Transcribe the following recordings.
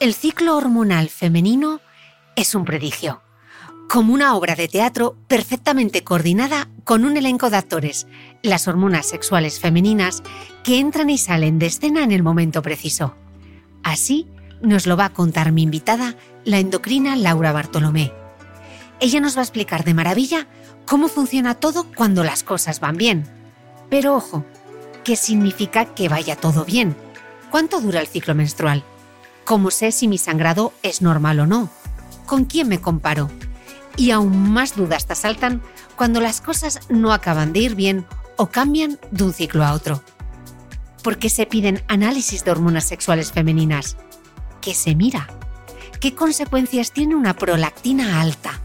El ciclo hormonal femenino es un prodigio, como una obra de teatro perfectamente coordinada con un elenco de actores, las hormonas sexuales femeninas que entran y salen de escena en el momento preciso. Así nos lo va a contar mi invitada, la endocrina Laura Bartolomé. Ella nos va a explicar de maravilla cómo funciona todo cuando las cosas van bien. Pero ojo, ¿qué significa que vaya todo bien? ¿Cuánto dura el ciclo menstrual? ¿Cómo sé si mi sangrado es normal o no? ¿Con quién me comparo? Y aún más dudas te asaltan cuando las cosas no acaban de ir bien o cambian de un ciclo a otro. ¿Por qué se piden análisis de hormonas sexuales femeninas? ¿Qué se mira? ¿Qué consecuencias tiene una prolactina alta?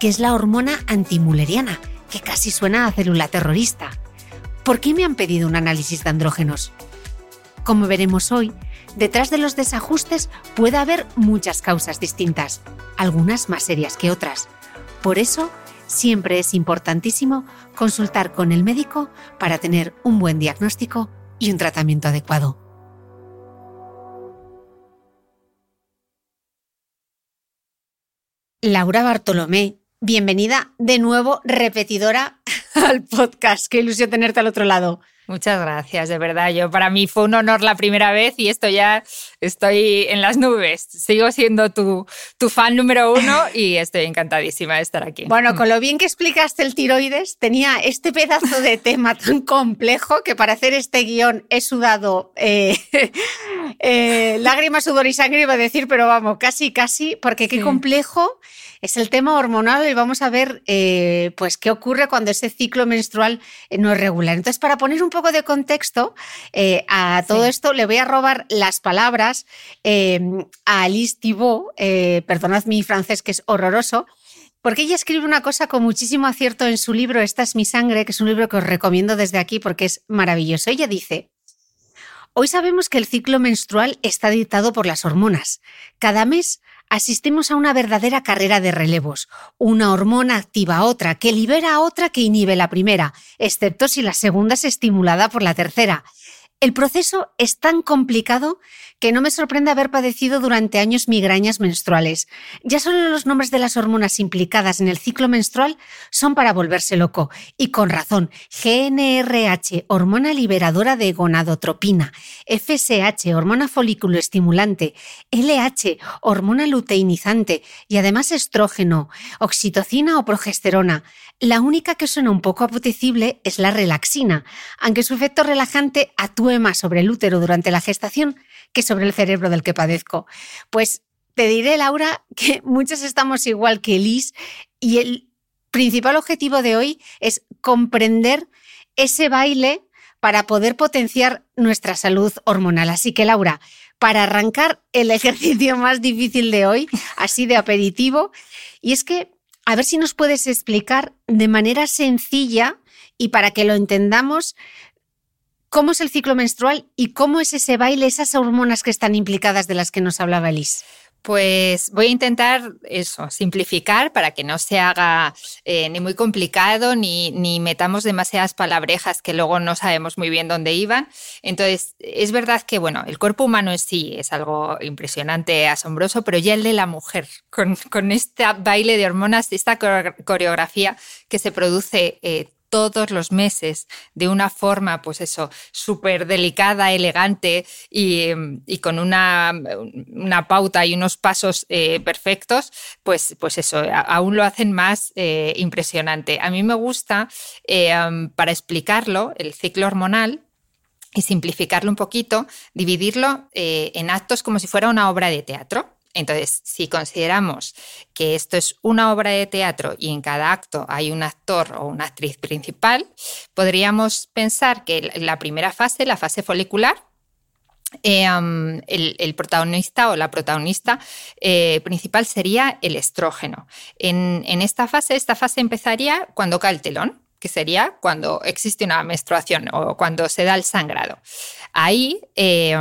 ¿Qué es la hormona antimuleriana, que casi suena a célula terrorista? ¿Por qué me han pedido un análisis de andrógenos? Como veremos hoy, detrás de los desajustes puede haber muchas causas distintas, algunas más serias que otras. Por eso, siempre es importantísimo consultar con el médico para tener un buen diagnóstico y un tratamiento adecuado. Laura Bartolomé, bienvenida de nuevo, repetidora al podcast. Qué ilusión tenerte al otro lado. Muchas gracias, de verdad. Yo para mí fue un honor la primera vez y esto ya estoy en las nubes. Sigo siendo tu, tu fan número uno y estoy encantadísima de estar aquí. Bueno, con lo bien que explicaste el tiroides, tenía este pedazo de tema tan complejo que para hacer este guion he sudado eh, eh, lágrimas, sudor y sangre, iba a decir, pero vamos, casi, casi, porque qué complejo es el tema hormonal y vamos a ver eh, pues qué ocurre cuando ese ciclo menstrual no es regular. Entonces, para poner un poco de contexto eh, a todo esto, le voy a robar las palabras eh, a Alice Thibault, perdonad mi francés que es horroroso, porque ella escribe una cosa con muchísimo acierto en su libro Esta es mi sangre, que es un libro que os recomiendo desde aquí porque es maravilloso. Ella dice, Hoy sabemos que el ciclo menstrual está dictado por las hormonas. Cada mes asistimos a una verdadera carrera de relevos. Una hormona activa a otra, que libera a otra que inhibe la primera, excepto si la segunda es estimulada por la tercera. El proceso es tan complicado que no me sorprende haber padecido durante años migrañas menstruales. Ya solo los nombres de las hormonas implicadas en el ciclo menstrual son para volverse loco. Y con razón. GNRH, hormona liberadora de gonadotropina. FSH, hormona folículo estimulante. LH, hormona luteinizante. Y además estrógeno, oxitocina o progesterona. La única que suena un poco apetecible es la relaxina, aunque su efecto relajante actúe más sobre el útero durante la gestación que sobre el cerebro del que padezco. Pues te diré, Laura, que muchos estamos igual que Liz y el principal objetivo de hoy es comprender ese baile para poder potenciar nuestra salud hormonal. Así que, Laura, para arrancar el ejercicio más difícil de hoy, así de aperitivo, y es que a ver si nos puedes explicar de manera sencilla y para que lo entendamos cómo es el ciclo menstrual y cómo es ese baile, esas hormonas que están implicadas de las que nos hablaba Elise. Pues voy a intentar eso, simplificar para que no se haga eh, ni muy complicado ni, ni, metamos demasiadas palabrejas que luego no sabemos muy bien dónde iban. Entonces, es verdad que, bueno, el cuerpo humano en sí es algo impresionante, asombroso, pero ya el de la mujer, con, con este baile de hormonas, esta coreografía que se produce eh, todos los meses de una forma, pues eso, súper delicada, elegante y, con una, una, pauta y unos pasos eh, perfectos, pues, pues eso, aún lo hacen más eh, impresionante. A mí me gusta, eh, para explicarlo, el ciclo hormonal, y simplificarlo un poquito, dividirlo en actos como si fuera una obra de teatro. Entonces, si consideramos que esto es una obra de teatro y en cada acto hay un actor o una actriz principal, podríamos pensar que la primera fase, la fase folicular, eh, el, protagonista o la protagonista eh, principal sería el estrógeno. En, en esta fase, esta fase empezaría cuando cae el telón, que sería cuando existe una menstruación o cuando se da el sangrado. Ahí eh,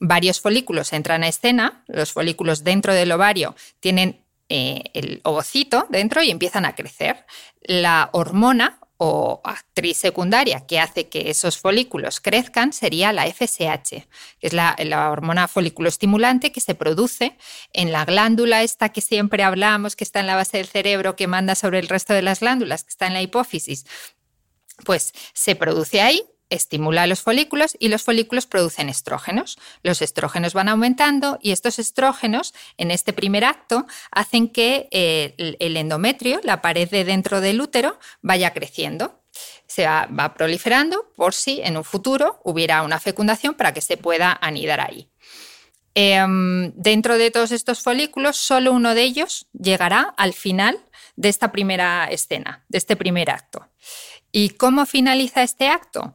varios folículos entran a escena, los folículos dentro del ovario tienen eh, el ovocito dentro y empiezan a crecer. La hormona o actriz secundaria que hace que esos folículos crezcan sería la FSH, que es la, la, hormona folículo estimulante que se produce en la glándula esta que siempre hablamos, que está en la base del cerebro, que manda sobre el resto de las glándulas, que está en la hipófisis. Pues se produce ahí estimula los folículos y los folículos producen estrógenos. Los estrógenos van aumentando y estos estrógenos en este primer acto hacen que eh, el endometrio, la pared de dentro del útero, vaya creciendo. Se va, proliferando por si en un futuro hubiera una fecundación para que se pueda anidar ahí. Em, dentro de todos estos folículos, solo uno de ellos llegará al final de esta primera escena, de este primer acto. ¿Y cómo finaliza este acto?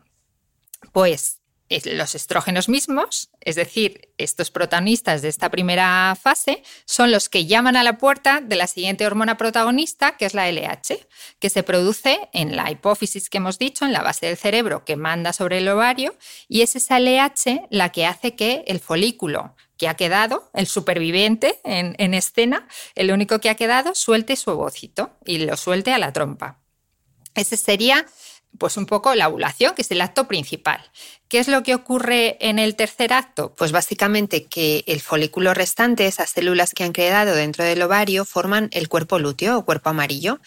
Pues los estrógenos mismos, es decir, estos protagonistas de esta primera fase, son los que llaman a la puerta de la siguiente hormona protagonista, que es la LH, que se produce en la hipófisis que hemos dicho, en la base del cerebro que manda sobre el ovario, y es esa LH la que hace que el folículo que ha quedado, el superviviente en, en escena, el único que ha quedado, suelte su ovocito y lo suelte a la trompa. Ese sería pues un poco la ovulación, que es el acto principal. ¿Qué es lo que ocurre en el tercer acto? Pues básicamente que el folículo restante, esas células que han quedado dentro del ovario, forman el cuerpo lúteo o cuerpo amarillo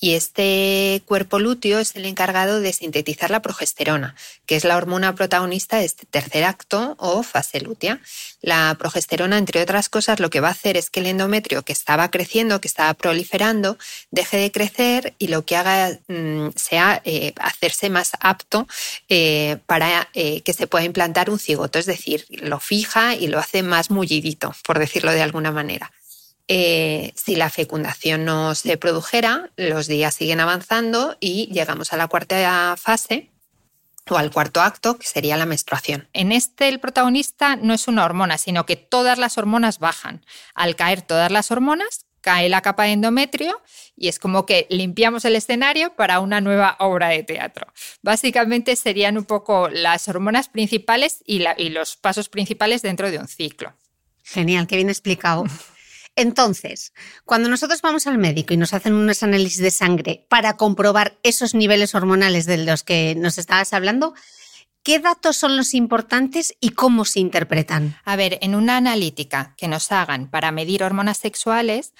y este cuerpo lúteo es el encargado de sintetizar la progesterona, que es la hormona protagonista de este tercer acto o fase lútea. La progesterona, entre otras cosas, lo que va a hacer es que el endometrio que estaba creciendo, que estaba proliferando, deje de crecer y lo que haga mm, sea eh, hacerse más apto eh, para eh, que se pueda implantar un cigoto, es decir, lo fija y lo hace más mullidito, por decirlo de alguna manera. Eh, si la fecundación no se produjera, los días siguen avanzando y llegamos a la cuarta fase o al cuarto acto, que sería la menstruación. En este el protagonista no es una hormona, sino que todas las hormonas bajan. Al caer todas las hormonas, cae la capa de endometrio y es como que limpiamos el escenario para una nueva obra de teatro. Básicamente serían un poco las hormonas principales y, y los pasos principales dentro de un ciclo. Genial, qué bien explicado. Entonces, cuando nosotros vamos al médico y nos hacen unos análisis de sangre para comprobar esos niveles hormonales de los que nos estabas hablando, ¿Qué datos son los importantes y cómo se interpretan? A ver, en una analítica que nos hagan para medir hormonas sexuales,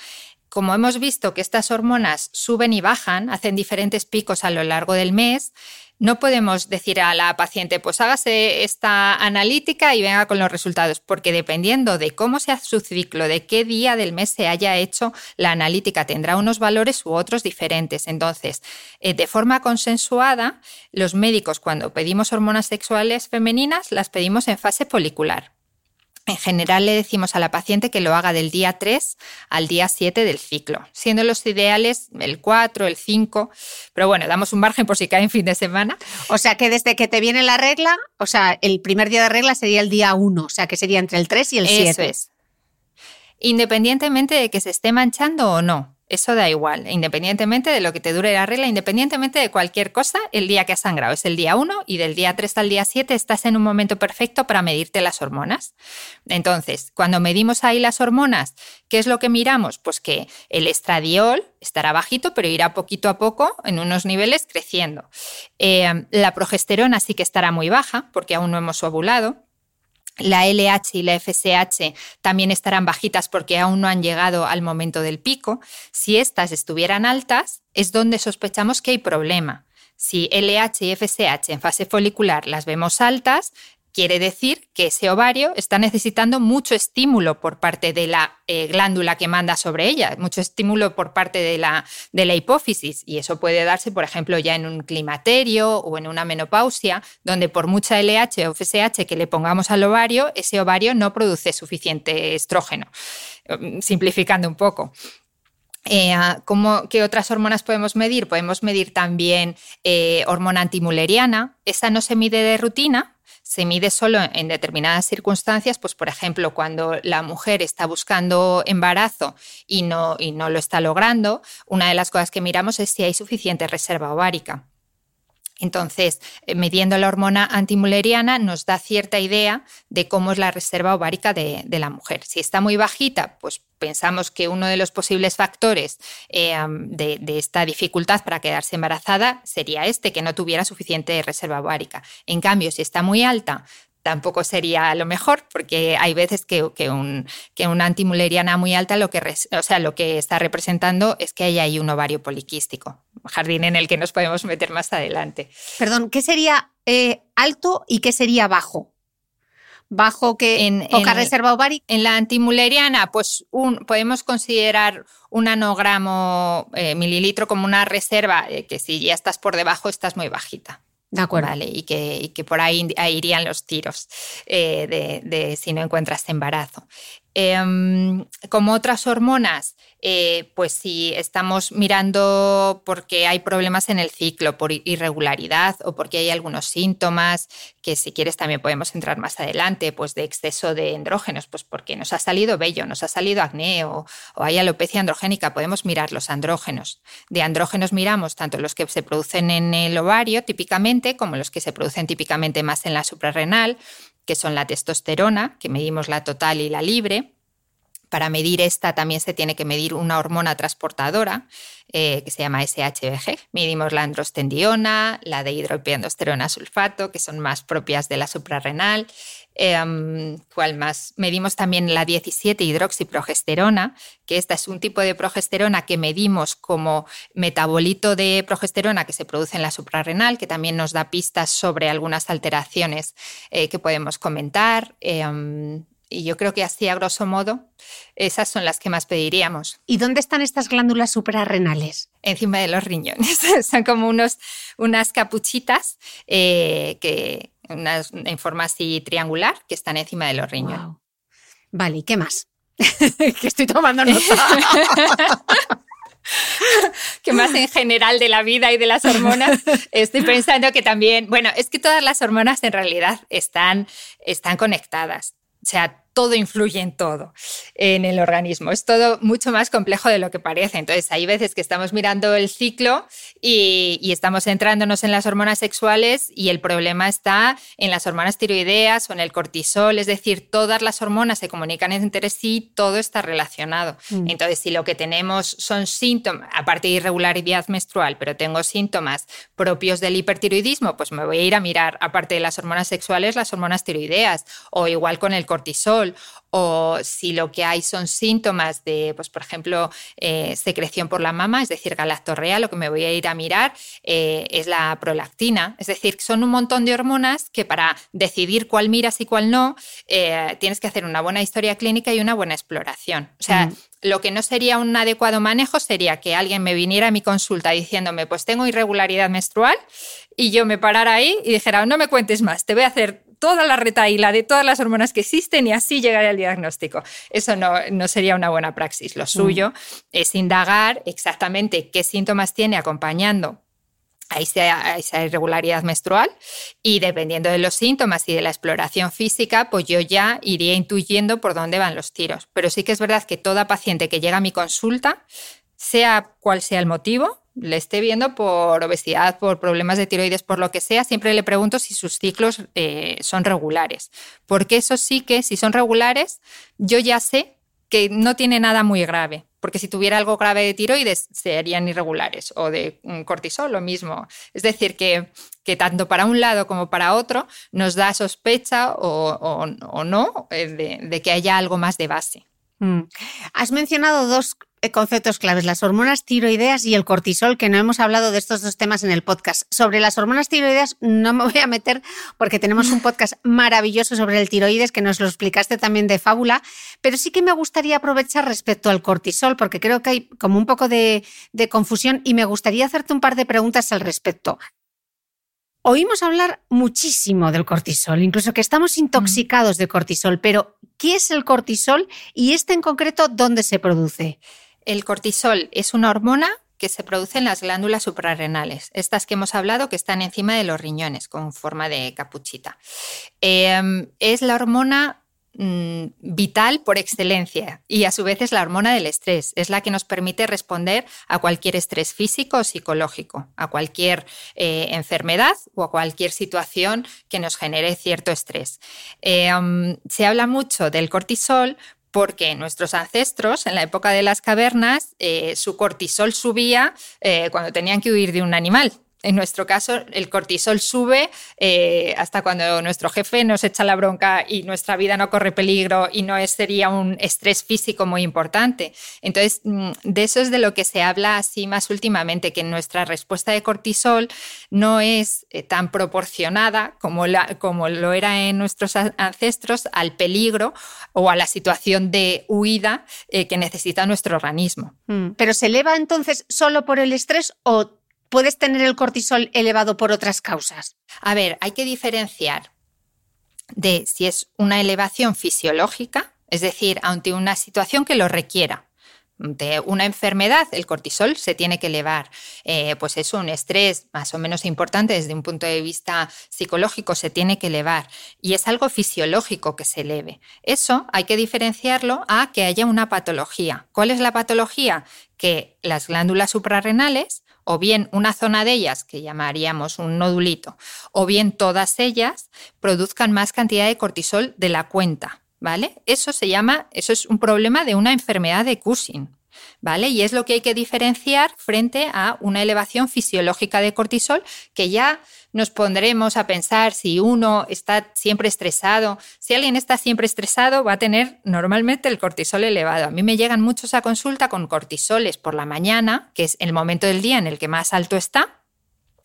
como hemos visto que estas hormonas suben y bajan, hacen diferentes picos a lo largo del mes, no podemos decir a la paciente, pues hágase esta analítica y venga con los resultados, porque dependiendo de cómo sea su ciclo, de qué día del mes se haya hecho la analítica, tendrá unos valores u otros diferentes. Entonces, eh, de forma consensuada, los médicos cuando pedimos hormonas sexuales femeninas las pedimos en fase folicular. En general le decimos a la paciente que lo haga del día 3 al día 7 del ciclo, siendo los ideales el 4, el 5, pero bueno, damos un margen por si cae en fin de semana. O sea que desde que te viene la regla, o sea, el primer día de regla sería el día 1, o sea que sería entre el 3 y el 7. Eso es. Independientemente de que se esté manchando o no. Eso da igual, independientemente de lo que te dure la regla, independientemente de cualquier cosa, el día que has sangrado es el día 1 y del día 3 al día 7 estás en un momento perfecto para medirte las hormonas. Entonces, cuando medimos ahí las hormonas, ¿qué es lo que miramos? Pues que el estradiol estará bajito, pero irá poquito a poco en unos niveles creciendo. Eh, la progesterona sí que estará muy baja porque aún no hemos ovulado. La LH y la FSH también estarán bajitas porque aún no han llegado al momento del pico. Si estas estuvieran altas, es donde sospechamos que hay problema. Si LH y FSH en fase folicular las vemos altas, Quiere decir que ese ovario está necesitando mucho estímulo por parte de la eh, glándula que manda sobre ella, mucho estímulo por parte de la, hipófisis. Y eso puede darse, por ejemplo, ya en un climaterio o en una menopausia, donde por mucha LH o FSH que le pongamos al ovario, ese ovario no produce suficiente estrógeno. Mm, simplificando un poco. Eh, ¿Qué otras hormonas podemos medir? Podemos medir también eh, hormona antimuleriana. Esa no se mide de rutina, se mide solo en determinadas circunstancias, pues por ejemplo, cuando la mujer está buscando embarazo y no, y no lo está logrando, una de las cosas que miramos es si hay suficiente reserva ovárica. Entonces, eh, midiendo la hormona antimuleriana nos da cierta idea de cómo es la reserva ovárica de, la mujer. Si está muy bajita, pues pensamos que uno de los posibles factores eh, de, esta dificultad para quedarse embarazada sería este, que no tuviera suficiente reserva ovárica. En cambio, si está muy alta, tampoco sería lo mejor, porque hay veces que, un, que una antimuleriana muy alta lo que, o sea, lo que está representando es que hay ahí un ovario poliquístico, jardín en el que nos podemos meter más adelante. Perdón, ¿qué sería eh, alto y qué sería bajo? bajo que en, poca reserva ovárica. En la antimuleriana, pues podemos considerar un anogramo eh, mililitro como una reserva eh, que si ya estás por debajo estás muy bajita. De acuerdo. Vale, y, que, que por ahí, irían los tiros eh, de, si no encuentras embarazo. Em, como otras hormonas, eh, pues si estamos mirando porque hay problemas en el ciclo, por irregularidad o porque hay algunos síntomas, que si quieres también podemos entrar más adelante, pues de exceso de andrógenos, pues porque nos ha salido vello, nos ha salido acné o, o hay alopecia androgénica, podemos mirar los andrógenos. De andrógenos miramos tanto los que se producen en el ovario típicamente como los que se producen típicamente más en la suprarrenal que son la testosterona, que medimos la total y la libre. Para medir esta también se tiene que medir una hormona transportadora eh, que se llama SHBG. Medimos la androstendiona, la de hidroepiandrosterona sulfato, que son más propias de la suprarrenal. Em, ¿Cuál más? Medimos también la 17 hidroxiprogesterona, que esta es un tipo de progesterona que medimos como metabolito de progesterona que se produce en la suprarrenal, que también nos da pistas sobre algunas alteraciones eh, que podemos comentar. Em, y yo creo que así, a grosso modo, esas son las que más pediríamos. ¿Y dónde están estas glándulas suprarrenales? Encima de los riñones. son como unos, unas capuchitas eh, que, en forma así triangular que están encima de los riñones. Vale, ¿y qué más? que estoy tomando nota. que más en general de la vida y de las hormonas, estoy pensando que también, bueno, es que todas las hormonas en realidad están, están conectadas. O sea, todo influye en todo en el organismo. Es todo mucho más complejo de lo que parece. Entonces, hay veces que estamos mirando el ciclo y, estamos centrándonos en las hormonas sexuales y el problema está en las hormonas tiroideas o en el cortisol. Es decir, todas las hormonas se comunican entre sí, todo está relacionado. Mm. Entonces, si lo que tenemos son síntomas, aparte de irregularidad menstrual, pero tengo síntomas propios del hipertiroidismo, pues me voy a ir a mirar, aparte de las hormonas sexuales, las hormonas tiroideas o igual con el cortisol o si lo que hay son síntomas de, pues, por ejemplo, eh, secreción por la mama, es decir, galactorrea, lo que me voy a ir a mirar eh, es la prolactina. Es decir, son un montón de hormonas que para decidir cuál miras y cuál no, eh, tienes que hacer una buena historia clínica y una buena exploración. O sea, lo que no sería un adecuado manejo sería que alguien me viniera a mi consulta diciéndome, pues tengo irregularidad menstrual, y yo me parara ahí y dijera, no me cuentes más, te voy a hacer toda la retaíla de todas las hormonas que existen y así llegar al diagnóstico. Eso no, no sería una buena praxis. Lo mm. suyo es indagar exactamente qué síntomas tiene acompañando a esa, esa, irregularidad menstrual y dependiendo de los síntomas y de la exploración física, pues yo ya iría intuyendo por dónde van los tiros. Pero sí que es verdad que toda paciente que llega a mi consulta sea cual sea el motivo, le esté viendo por obesidad, por problemas de tiroides, por lo que sea, siempre le pregunto si sus ciclos eh, son regulares. Porque eso sí que, si son regulares, yo ya sé que no tiene nada muy grave. Porque si tuviera algo grave de tiroides, serían irregulares. O de cortisol, lo mismo. Es decir, que, que tanto para un lado como para otro nos da sospecha o, no eh, de, que haya algo más de base. Mm. Has mencionado dos conceptos claves, las hormonas tiroideas y el cortisol, que no hemos hablado de estos dos temas en el podcast. Sobre las hormonas tiroideas no me voy a meter porque tenemos un podcast maravilloso sobre el tiroides que nos lo explicaste también de fábula, pero sí que me gustaría aprovechar respecto al cortisol porque creo que hay como un poco de, de confusión y me gustaría hacerte un par de preguntas al respecto. Oímos hablar muchísimo del cortisol, incluso que estamos intoxicados de cortisol, pero ¿qué es el cortisol y este en concreto dónde se produce? El cortisol es una hormona que se produce en las glándulas suprarrenales, estas que hemos hablado que están encima de los riñones con forma de capuchita. Em, es la hormona mm, vital por excelencia y a su vez es la hormona del estrés, es la que nos permite responder a cualquier estrés físico o psicológico, a cualquier eh, enfermedad o a cualquier situación que nos genere cierto estrés. Em, se habla mucho del cortisol porque nuestros ancestros en la época de las cavernas eh, su cortisol subía eh, cuando tenían que huir de un animal. En nuestro caso, el cortisol sube eh, hasta cuando nuestro jefe nos echa la bronca y nuestra vida no corre peligro y no es, sería un estrés físico muy importante. Entonces, mm, de eso es de lo que se habla así más últimamente, que nuestra respuesta de cortisol no es eh, tan proporcionada como, la, como lo era en nuestros ancestros al peligro o a la situación de huida eh, que necesita nuestro organismo. Mm, Pero se eleva entonces solo por el estrés o puedes tener el cortisol elevado por otras causas? A ver, hay que diferenciar de si es una elevación fisiológica, es decir, ante una situación que lo requiera. De una enfermedad, el cortisol se tiene que elevar. Eh, pues es un estrés más o menos importante desde un punto de vista psicológico, se tiene que elevar. Y es algo fisiológico que se eleve. Eso hay que diferenciarlo a que haya una patología. ¿Cuál es la patología? Que las glándulas suprarrenales o bien una zona de ellas, que llamaríamos un nodulito, o bien todas ellas produzcan más cantidad de cortisol de la cuenta, ¿vale? Eso se llama, eso es un problema de una enfermedad de Cushing. ¿Vale? Y es lo que hay que diferenciar frente a una elevación fisiológica de cortisol que ya nos pondremos a pensar si uno está siempre estresado. Si alguien está siempre estresado, va a tener normalmente el cortisol elevado. A mí me llegan muchos a consulta con cortisoles por la mañana, que es el momento del día en el que más alto está,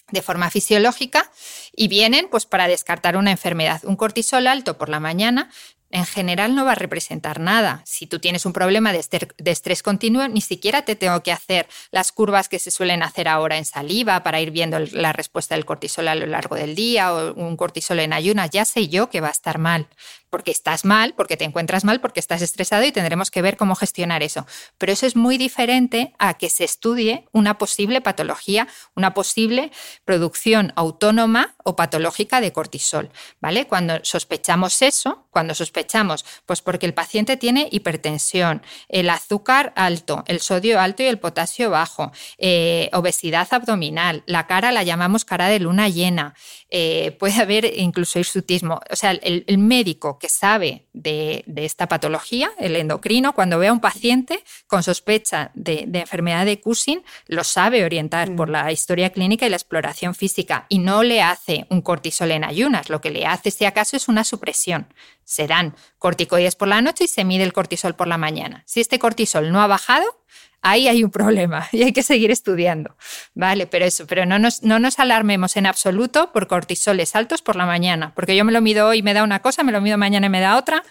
de forma fisiológica, y vienen pues para descartar una enfermedad. Un cortisol alto por la mañana en general no va a representar nada. Si tú tienes un problema de, estrés continuo, ni siquiera te tengo que hacer las curvas que se suelen hacer ahora en saliva para ir viendo la respuesta del cortisol a lo largo del día o un cortisol en ayunas. Ya sé yo que va a estar mal porque estás mal, porque te encuentras mal, porque estás estresado y tendremos que ver cómo gestionar eso. Pero eso es muy diferente a que se estudie una posible patología, una posible producción autónoma o patológica de cortisol, ¿vale? Cuando sospechamos eso, cuando sospechamos, pues porque el paciente tiene hipertensión, el azúcar alto, el sodio alto y el potasio bajo, eh, obesidad abdominal, la cara la llamamos cara de luna llena, eh, puede haber incluso hirsutismo. O sea, el, médico que sabe de, esta patología, el endocrino, cuando ve a un paciente con sospecha de, enfermedad de Cushing, lo sabe orientar por mm. la historia clínica y la exploración física y no le hace un cortisol en ayunas. Lo que le hace, si acaso, es una supresión. Se dan corticoides por la noche y se mide el cortisol por la mañana. Si este cortisol no ha bajado, ahí hay un problema y hay que seguir estudiando. Vale, pero eso, pero no nos, no nos alarmemos en absoluto por cortisoles altos por la mañana, porque yo me lo mido hoy y me da una cosa, me lo mido mañana y me da otra.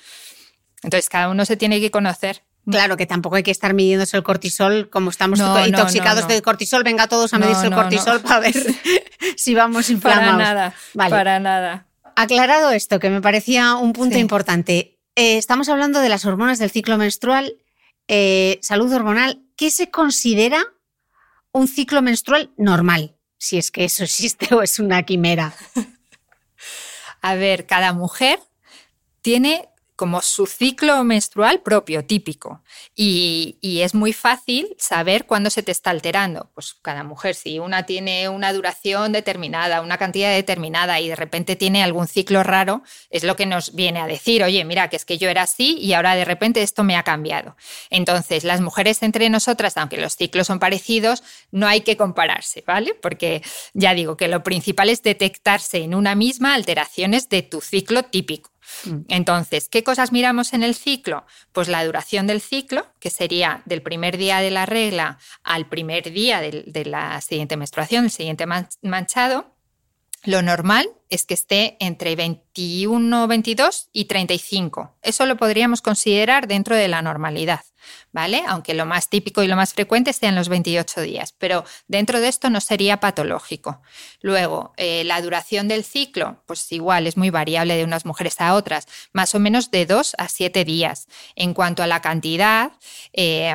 Entonces cada uno se tiene que conocer. Claro que tampoco hay que estar midiéndose el cortisol como estamos intoxicados de cortisol. Venga todos a medirse el cortisol para ver si vamos inflamados. Para nada, para nada. Aclarado esto, que me parecía un punto importante. Eh, estamos hablando de las hormonas del ciclo menstrual, eh, salud hormonal ¿qué se considera un ciclo menstrual normal? Si es que eso existe o es una quimera. A ver, cada mujer tiene como su ciclo menstrual propio, típico. Y, es muy fácil saber cuándo se te está alterando. Pues cada mujer, si una tiene una duración determinada, una cantidad determinada y de repente tiene algún ciclo raro, es lo que nos viene a decir, oye, mira, que es que yo era así y ahora de repente esto me ha cambiado. Entonces, las mujeres entre nosotras, aunque los ciclos son parecidos, no hay que compararse, ¿vale? Porque ya digo que lo principal es detectarse en una misma alteraciones de tu ciclo típico. Mm. Entonces, ¿qué cosas miramos en el ciclo? Pues la duración del ciclo, que sería del primer día de la regla al primer día de, la siguiente menstruación, el siguiente manchado. Lo normal es que esté entre 21, 22 y 35. Eso lo podríamos considerar dentro de la normalidad, ¿vale? Aunque lo más típico y lo más frecuente sean los 28 días, pero dentro de esto no sería patológico. Luego, eh, la duración del ciclo, pues igual es muy variable de unas mujeres a otras, más o menos de 2 a 7 días. En cuanto a la cantidad, eh,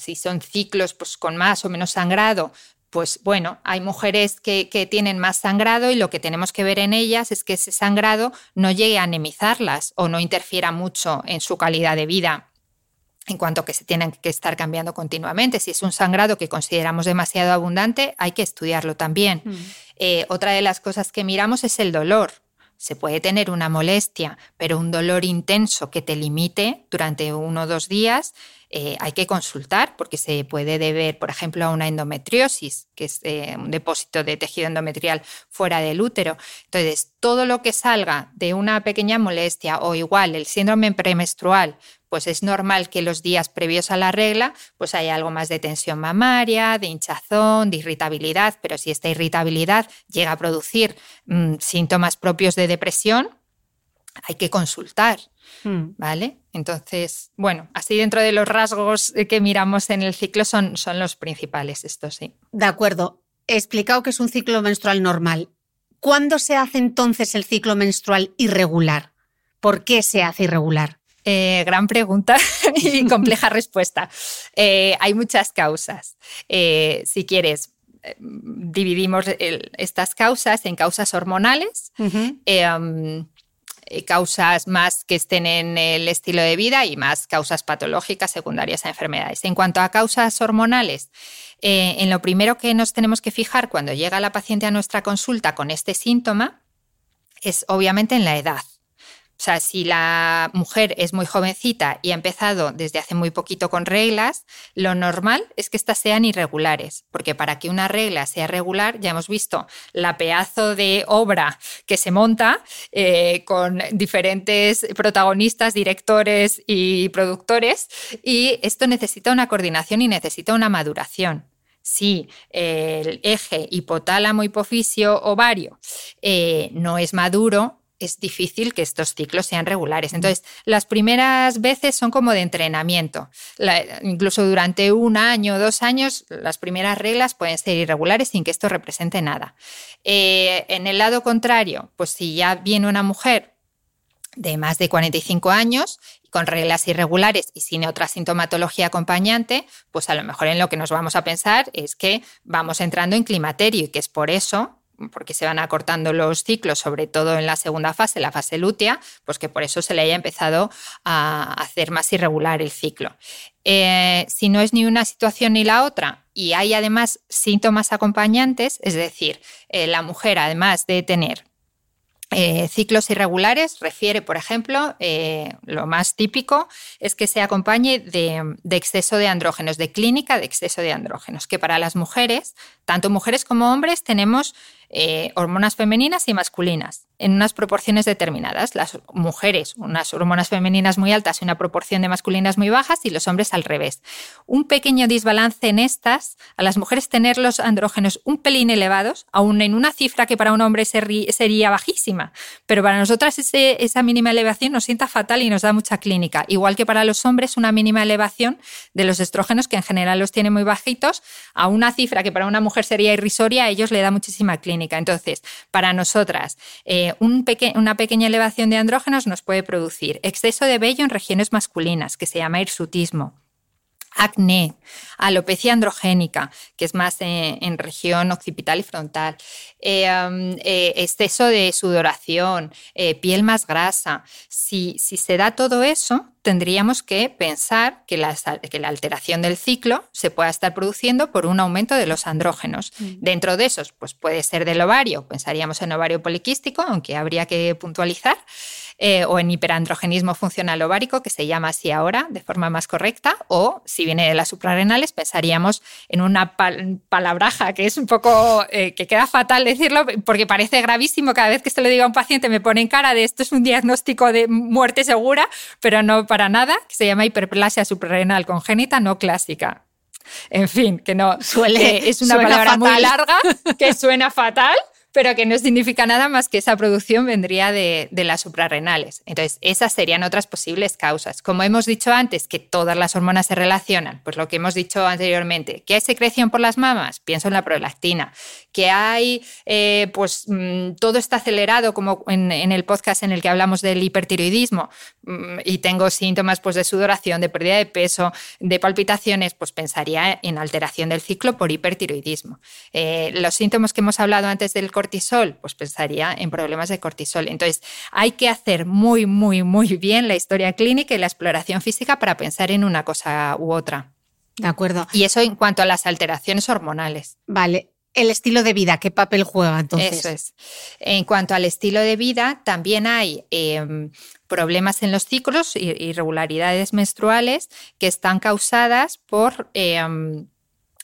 si son ciclos pues, con más o menos sangrado, pues bueno, hay mujeres que, tienen más sangrado y lo que tenemos que ver en ellas es que ese sangrado no llegue a anemizarlas o no interfiera mucho en su calidad de vida en cuanto a que se tienen que estar cambiando continuamente. Si es un sangrado que consideramos demasiado abundante, hay que estudiarlo también. Mm. Eh, otra de las cosas que miramos es el dolor. Se puede tener una molestia, pero un dolor intenso que te limite durante uno o dos días eh, hay que consultar porque se puede deber, por ejemplo, a una endometriosis, que es eh, un depósito de tejido endometrial fuera del útero. Entonces, todo lo que salga de una pequeña molestia o igual el síndrome premenstrual, pues es normal que los días previos a la regla pues haya algo más de tensión mamaria, de hinchazón, de irritabilidad, pero si esta irritabilidad llega a producir mm, síntomas propios de depresión, hay que consultar. Hmm. ¿Vale? Entonces, bueno, así dentro de los rasgos que miramos en el ciclo son, son los principales, esto sí. De acuerdo. He explicado que es un ciclo menstrual normal. ¿Cuándo se hace entonces el ciclo menstrual irregular? ¿Por qué se hace irregular? Eh, gran pregunta y compleja respuesta. Eh, hay muchas causas. Eh, si quieres, dividimos estas causas en causas hormonales. Eh, causas más que estén en el estilo de vida y más causas patológicas secundarias a enfermedades. En cuanto a causas hormonales, eh, en lo primero que nos tenemos que fijar cuando llega la paciente a nuestra consulta con este síntoma es obviamente en la edad. O sea, si la mujer es muy jovencita y ha empezado desde hace muy poquito con reglas, lo normal es que éstas sean irregulares, porque para que una regla sea regular, ya hemos visto la pedazo de obra que se monta eh, con diferentes protagonistas, directores y productores, y esto necesita una coordinación y necesita una maduración. Si el eje hipotálamo, hipofisio, ovario eh, no es maduro, es difícil que estos ciclos sean regulares. Entonces, las primeras veces son como de entrenamiento. incluso durante un año o dos años, las primeras reglas pueden ser irregulares sin que esto represente nada. Eh, en el lado contrario, pues si ya viene una mujer de más de 45 años con reglas irregulares y sin otra sintomatología acompañante, pues a lo mejor en lo que nos vamos a pensar es que vamos entrando en climaterio y que es por eso porque se van acortando los ciclos, sobre todo en la segunda fase, la fase lútea, pues que por eso se le haya empezado a hacer más irregular el ciclo. Eh, si no es ni una situación ni la otra y hay además síntomas acompañantes, es decir, eh, la mujer además de tener eh, ciclos irregulares refiere, por ejemplo, lo más típico es que se acompañe de, de, exceso de andrógenos, de clínica de exceso de andrógenos, que para las mujeres, tanto mujeres como hombres, tenemos eh, hormonas femeninas y masculinas en unas proporciones determinadas. Las mujeres, unas hormonas femeninas muy altas y una proporción de masculinas muy bajas y los hombres al revés. Un pequeño desbalance en estas, a las mujeres tener los andrógenos un pelín elevados, aún en una cifra que para un hombre sería bajísima, pero para nosotras esa mínima elevación nos sienta fatal y nos da mucha clínica. Igual que para los hombres una mínima elevación de los estrógenos, que en general los tiene muy bajitos, a una cifra que para una mujer sería irrisoria, a ellos le da muchísima clínica. Entonces, para nosotras, eh, una pequeña elevación de andrógenos nos puede producir exceso de vello en regiones masculinas, que se llama hirsutismo acné, alopecia androgénica, que es más en, región occipital y frontal, eh, um, eh, exceso de sudoración, piel más grasa. Si, si se da todo eso, tendríamos que pensar que la, que la, alteración del ciclo se pueda estar produciendo por un aumento de los andrógenos. Mm. Dentro de esos, pues puede ser del ovario, pensaríamos en ovario poliquístico, aunque habría que puntualizar. Eh, o en hiperandrogenismo funcional ovárico, que se llama así ahora, de forma más correcta, o si viene de las suprarrenales, pensaríamos en una palabraja que es un poco, eh, que queda fatal decirlo, porque parece gravísimo, cada vez que esto le digo a un paciente me pone en cara de esto es un diagnóstico de muerte segura, pero no para nada, que se llama hiperplasia suprarrenal congénita no clásica. En fin, que no suele. Es una palabra muy larga que suena fatal, pero que no significa nada más que esa producción vendría de, las suprarrenales. Entonces, esas serían otras posibles causas. Como hemos dicho antes, que todas las hormonas se relacionan, pues lo que hemos dicho anteriormente, que hay secreción por las mamas, pienso en la prolactina, que hay, eh, pues mm, todo está acelerado, como en, el podcast en el que hablamos del hipertiroidismo, mm, y tengo síntomas pues, de sudoración, de pérdida de peso, de palpitaciones, pues pensaría en alteración del ciclo por hipertiroidismo. Eh, los síntomas que hemos hablado antes del cortisol, pues pensaría en problemas de cortisol. Entonces, hay que hacer muy, muy, muy bien la historia clínica y la exploración física para pensar en una cosa u otra. De acuerdo. Y eso en cuanto a las alteraciones hormonales. Vale el estilo de vida, ¿qué papel juega entonces? Eso es. En cuanto al estilo de vida, también hay em, problemas en los ciclos, irregularidades menstruales que están causadas por em,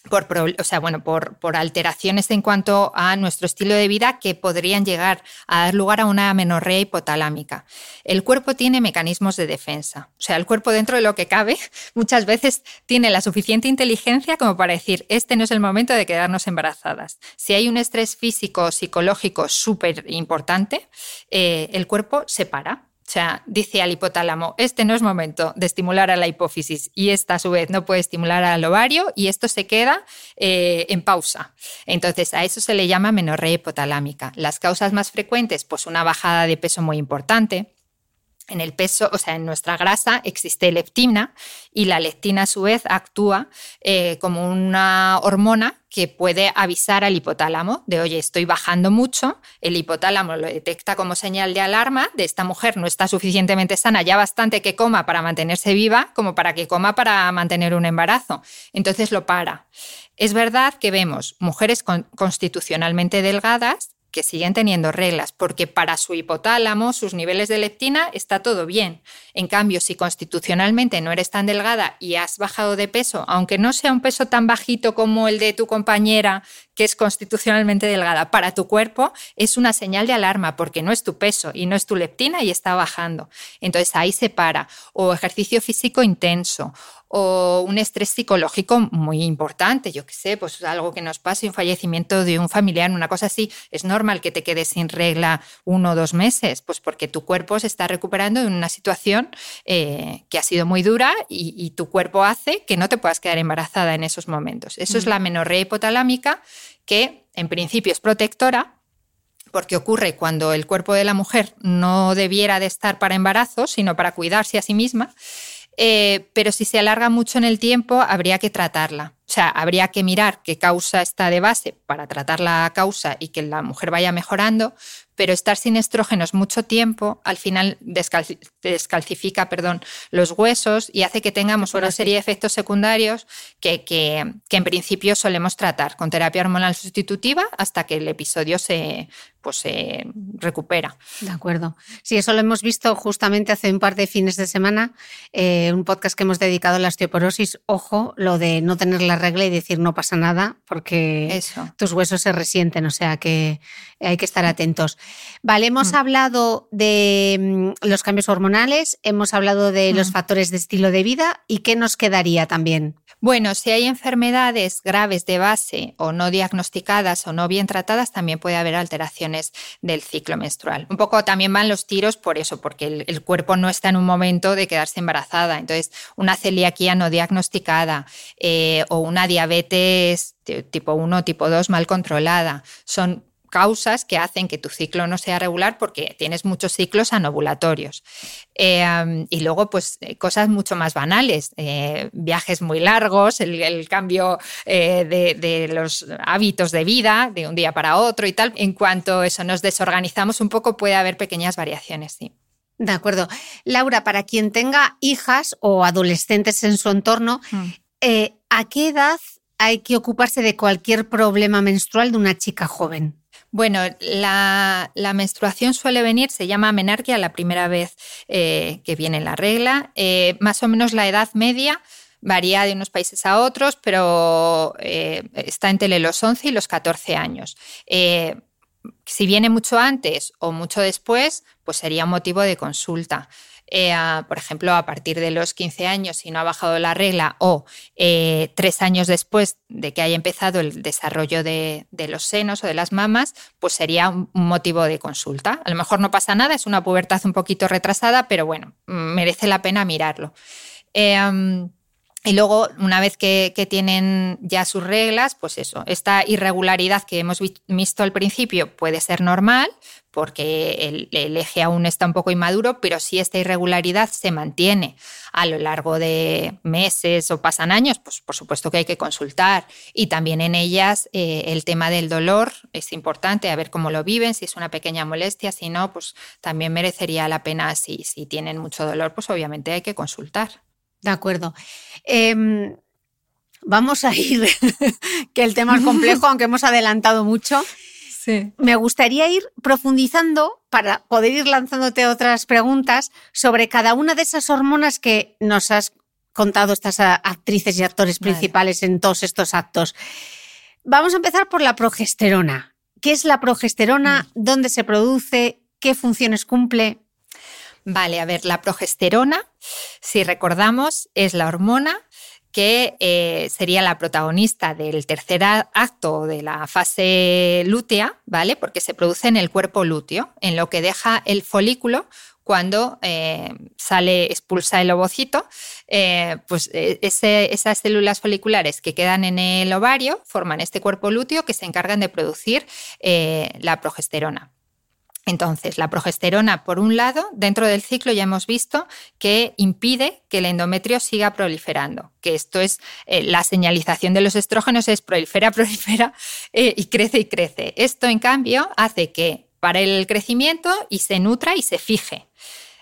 por, o sea, bueno, por, por, alteraciones en cuanto a nuestro estilo de vida que podrían llegar a dar lugar a una amenorrea hipotalámica. El cuerpo tiene mecanismos de defensa. O sea, el cuerpo dentro de lo que cabe muchas veces tiene la suficiente inteligencia como para decir, este no es el momento de quedarnos embarazadas. Si hay un estrés físico o psicológico súper importante, eh, el cuerpo se para sea, dice al hipotálamo, este no es momento de estimular a la hipófisis y esta a su vez no puede estimular al ovario y esto se queda eh, en pausa. Entonces, a eso se le llama menorrea hipotalámica. Las causas más frecuentes, pues una bajada de peso muy importante, en el peso, o sea, en nuestra grasa existe leptina y la leptina a su vez actúa eh, como una hormona que puede avisar al hipotálamo de, oye, estoy bajando mucho, el hipotálamo lo detecta como señal de alarma de esta mujer no está suficientemente sana, ya bastante que coma para mantenerse viva como para que coma para mantener un embarazo. Entonces lo para. Es verdad que vemos mujeres constitucionalmente delgadas que siguen teniendo reglas, porque para su hipotálamo, sus niveles de leptina está todo bien. En cambio, si constitucionalmente no eres tan delgada y has bajado de peso, aunque no sea un peso tan bajito como el de tu compañera, que es constitucionalmente delgada, para tu cuerpo es una señal de alarma, porque no es tu peso y no es tu leptina y está bajando. Entonces ahí se para. O ejercicio físico intenso o un estrés psicológico muy importante, yo qué sé, pues algo que nos pase, un fallecimiento de un familiar, una cosa así, es normal que te quedes sin regla uno o dos meses, pues porque tu cuerpo se está recuperando de una situación eh, que ha sido muy dura y, tu cuerpo hace que no te puedas quedar embarazada en esos momentos. Eso es la menorrea hipotalámica que en principio es protectora, porque ocurre cuando el cuerpo de la mujer no debiera de estar para embarazo, sino para cuidarse a sí misma. Eh, pero si se alarga mucho en el tiempo, habría que tratarla. O sea, habría que mirar qué causa está de base para tratar la causa y que la mujer vaya mejorando, pero estar sin estrógenos mucho tiempo al final descalcifica perdón, los huesos y hace que tengamos una serie de efectos secundarios que, que, en principio solemos tratar con terapia hormonal sustitutiva hasta que el episodio se, pues, se recupera. De acuerdo. Sí, eso lo hemos visto justamente hace un par de fines de semana, eh, un podcast que hemos dedicado a la osteoporosis. Ojo, lo de no tener la regla y decir no pasa nada porque tus huesos se resienten, o sea que hay que estar atentos. Vale, hemos mm. hablado de mm, los cambios hormonales, hemos hablado de los mm. factores de estilo de vida y qué nos quedaría también. Bueno, si hay enfermedades graves de base o no diagnosticadas o no bien tratadas, también puede haber alteraciones del ciclo menstrual. Un poco también van los tiros por eso, porque el, cuerpo no está en un momento de quedarse embarazada. Entonces, una celiaquía no diagnosticada eh, o una diabetes tipo 1, tipo 2 mal controlada son causas que hacen que tu ciclo no sea regular porque tienes muchos ciclos anovulatorios. Eh, y luego, pues, eh, cosas mucho más banales, eh, viajes muy largos, el, cambio de, de, los hábitos de vida de un día para otro y tal. En cuanto eso nos desorganizamos un poco, puede haber pequeñas variaciones, sí. De acuerdo. Laura, para quien tenga hijas o adolescentes en su entorno, mm. ¿a qué edad hay que ocuparse de cualquier problema menstrual de una chica joven? Bueno, la, menstruación suele venir, se llama menarquia la primera vez eh, que viene la regla. Eh, más o menos la edad media varía de unos países a otros, pero eh, está entre los 11 y los 14 años. si viene mucho antes o mucho después, pues sería un motivo de consulta. Eh, por ejemplo, a partir de los 15 años, si no ha bajado la regla, o eh, tres años después de que haya empezado el desarrollo de, los senos o de las mamas, pues sería un motivo de consulta. A lo mejor no pasa nada, es una pubertad un poquito retrasada, pero bueno, merece la pena mirarlo. Eh, y luego, una vez que, tienen ya sus reglas, pues eso, esta irregularidad que hemos visto al principio puede ser normal porque el, eje aún está un poco inmaduro, pero si esta irregularidad se mantiene a lo largo de meses o pasan años, pues por supuesto que hay que consultar. Y también en ellas eh, el tema del dolor es importante, a ver cómo lo viven, si es una pequeña molestia, si no, pues también merecería la pena, si, si tienen mucho dolor, pues obviamente hay que consultar. De acuerdo. Em, vamos a ir, que el tema es complejo, aunque hemos adelantado mucho. Sí. Me gustaría ir profundizando para poder ir lanzándote otras preguntas sobre cada una de esas hormonas que nos has contado estas actrices y actores principales en todos estos actos. Vamos a empezar por la progesterona. ¿Qué es la progesterona? Mm. ¿Dónde se produce? ¿Qué funciones cumple? Vale, a ver, la progesterona, si recordamos, es la hormona que eh, sería la protagonista del tercer acto de la fase lútea, ¿vale? Porque se produce en el cuerpo lúteo, en lo que deja el folículo cuando eh, sale, expulsa el ovocito, eh, pues esas células foliculares que quedan en el ovario forman este cuerpo lúteo que se encargan de producir la progesterona. Entonces, la progesterona, por un lado, dentro del ciclo ya hemos visto que impide que el endometrio siga proliferando, que esto es eh, la señalización de los estrógenos, es prolifera, prolifera eh, y crece y crece. Esto, en cambio, hace que pare el crecimiento y se nutra y se fije.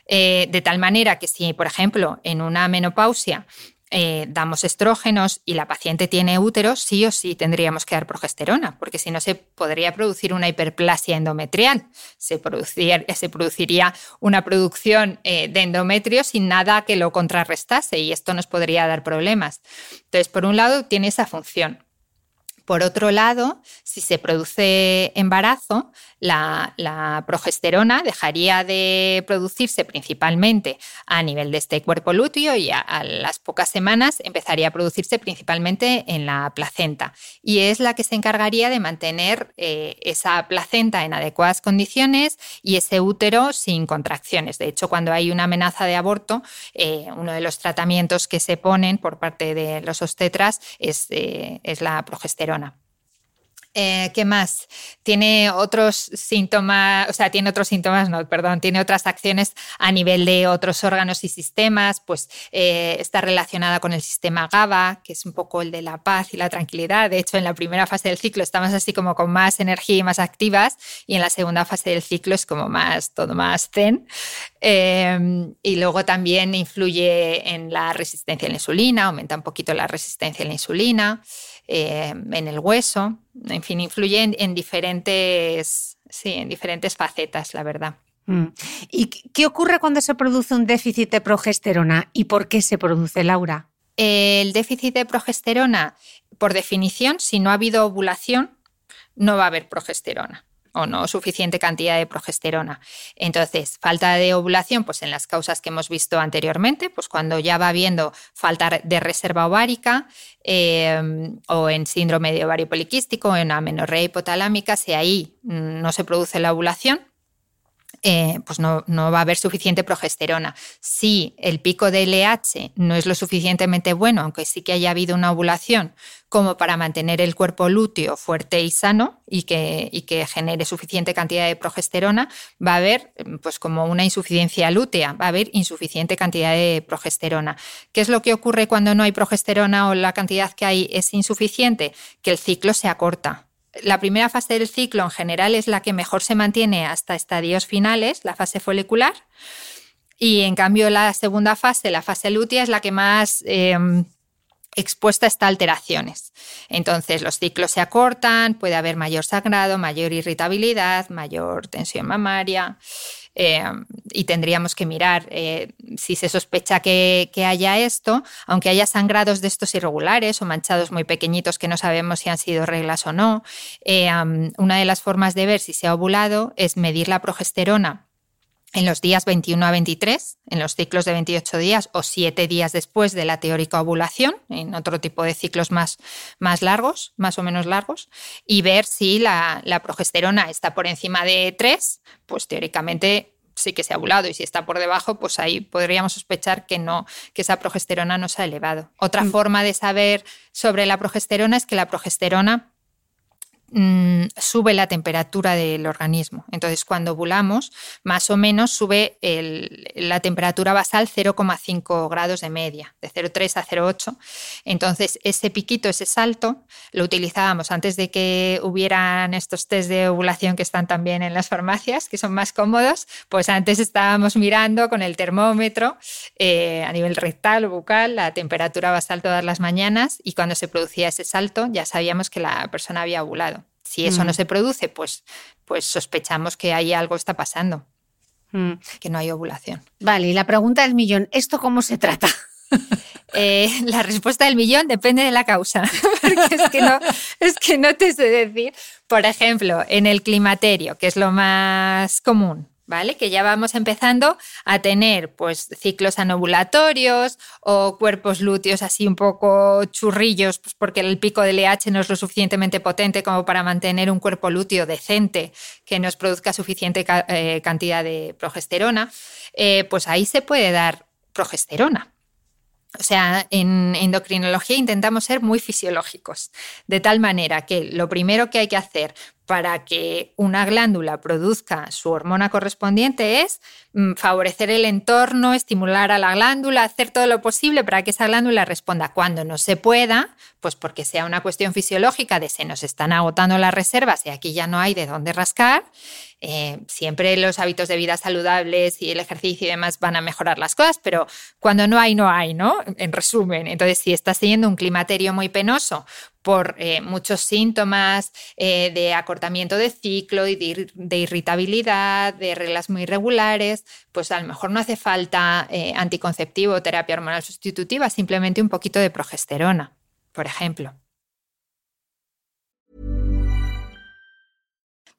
Eh, de tal manera que si, por ejemplo, en una menopausia eh, damos estrógenos y la paciente tiene útero, sí o sí tendríamos que dar progesterona, porque si no se podría producir una hiperplasia endometrial. Se, produciría una producción eh, de endometrio sin nada que lo contrarrestase y esto nos podría dar problemas. Entonces, por un lado, tiene esa función. Por otro lado, si se produce embarazo, la, progesterona dejaría de producirse principalmente a nivel de este cuerpo lúteo y a, las pocas semanas empezaría a producirse principalmente en la placenta. Y es la que se encargaría de mantener eh, esa placenta en adecuadas condiciones y ese útero sin contracciones. De hecho, cuando hay una amenaza de aborto, eh, uno de los tratamientos que se ponen por parte de los obstetras es, eh, es la progesterona. Eh, ¿Qué más? Tiene otros síntomas, o sea, tiene otros síntomas, no, perdón, tiene otras acciones a nivel de otros órganos y sistemas, pues eh, está relacionada con el sistema GABA, que es un poco el de la paz y la tranquilidad. De hecho, en la primera fase del ciclo estamos así como con más energía y más activas, y en la segunda fase del ciclo es como más, todo más zen. Em, y luego también influye en la resistencia a la insulina, aumenta un poquito la resistencia a la insulina. Eh, en el hueso, en fin, influye en, diferentes, sí, en diferentes facetas, la verdad. Mm. ¿Y qué ocurre cuando se produce un déficit de progesterona y por qué se produce, Laura? El déficit de progesterona, por definición, si no ha habido ovulación, no va a haber progesterona o no suficiente cantidad de progesterona. Entonces, falta de ovulación, pues en las causas que hemos visto anteriormente, pues cuando ya va habiendo falta de reserva ovárica em, o en síndrome de ovario poliquístico, en amenorrea hipotalámica, si ahí no se produce la ovulación, eh, pues no, va a haber suficiente progesterona. Si el pico de LH no es lo suficientemente bueno, aunque sí que haya habido una ovulación, como para mantener el cuerpo lúteo fuerte y sano y que, y que genere suficiente cantidad de progesterona, va a haber pues como una insuficiencia lútea, va a haber insuficiente cantidad de progesterona. ¿Qué es lo que ocurre cuando no hay progesterona o la cantidad que hay es insuficiente? Que el ciclo se acorta la primera fase del ciclo en general es la que mejor se mantiene hasta estadios finales, la fase folicular, y en cambio la segunda fase, la fase lútea, es la que más em, expuesta está a alteraciones. Entonces los ciclos se acortan, puede haber mayor sangrado, mayor irritabilidad, mayor tensión mamaria. Eh, y tendríamos que mirar eh, si se sospecha que, haya esto, aunque haya sangrados de estos irregulares o manchados muy pequeñitos que no sabemos si han sido reglas o no. Eh, una de las formas de ver si se ha ovulado es medir la progesterona en los días 21 a 23, en los ciclos de 28 días o 7 días después de la teórica ovulación, en otro tipo de ciclos más, más largos, más o menos largos, y ver si la, progesterona está por encima de 3, pues teóricamente sí que se ha ovulado y si está por debajo, pues ahí podríamos sospechar que no, que esa progesterona no se ha elevado. Otra mm. forma de saber sobre la progesterona es que la progesterona Mm, sube la temperatura del organismo. Entonces, cuando ovulamos, más o menos sube la temperatura basal 0,5 grados de media, de 0,3 a 0,8. Entonces, ese piquito, ese salto, lo utilizábamos antes de que hubieran estos test de ovulación que están también en las farmacias, que son más cómodos. Pues antes estábamos mirando con el termómetro eh, a nivel rectal o bucal la temperatura basal todas las mañanas y cuando se producía ese salto ya sabíamos que la persona había ovulado. Si eso no mm. se produce, pues, pues sospechamos que ahí algo está pasando, mm. que no hay ovulación. Vale, y la pregunta del millón, ¿esto cómo se trata? Eh, la respuesta del millón depende de la causa, porque es que, no, es que no te sé decir. Por ejemplo, en el climaterio, que es lo más común, ¿vale? Que ya vamos empezando a tener pues ciclos anovulatorios o cuerpos lúteos así un poco churrillos, pues porque el pico del LH no es lo suficientemente potente como para mantener un cuerpo lúteo decente que nos produzca suficiente eh, cantidad de progesterona, eh, pues ahí se puede dar progesterona. O sea, en endocrinología intentamos ser muy fisiológicos, de tal manera que lo primero que hay que hacer para que una glándula produzca su hormona correspondiente es mm, favorecer el entorno, estimular a la glándula, hacer todo lo posible para que esa glándula responda cuando no se pueda, pues porque sea una cuestión fisiológica de se nos están agotando las reservas y aquí ya no hay de dónde rascar. Eh, siempre los hábitos de vida saludables y el ejercicio y demás van a mejorar las cosas, pero cuando no hay, no hay, ¿no? En resumen, entonces si estás teniendo un climaterio muy penoso por eh, muchos síntomas eh, de acortamiento de ciclo y de, irritabilidad, de reglas muy irregulares, pues a lo mejor no hace falta eh, anticonceptivo o terapia hormonal sustitutiva, simplemente un poquito de progesterona, por ejemplo.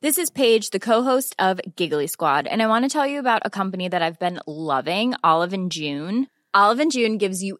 This is Paige, the co-host of Giggly Squad, and I want to tell you about a company that I've been loving, Olive and June. Olive and June gives you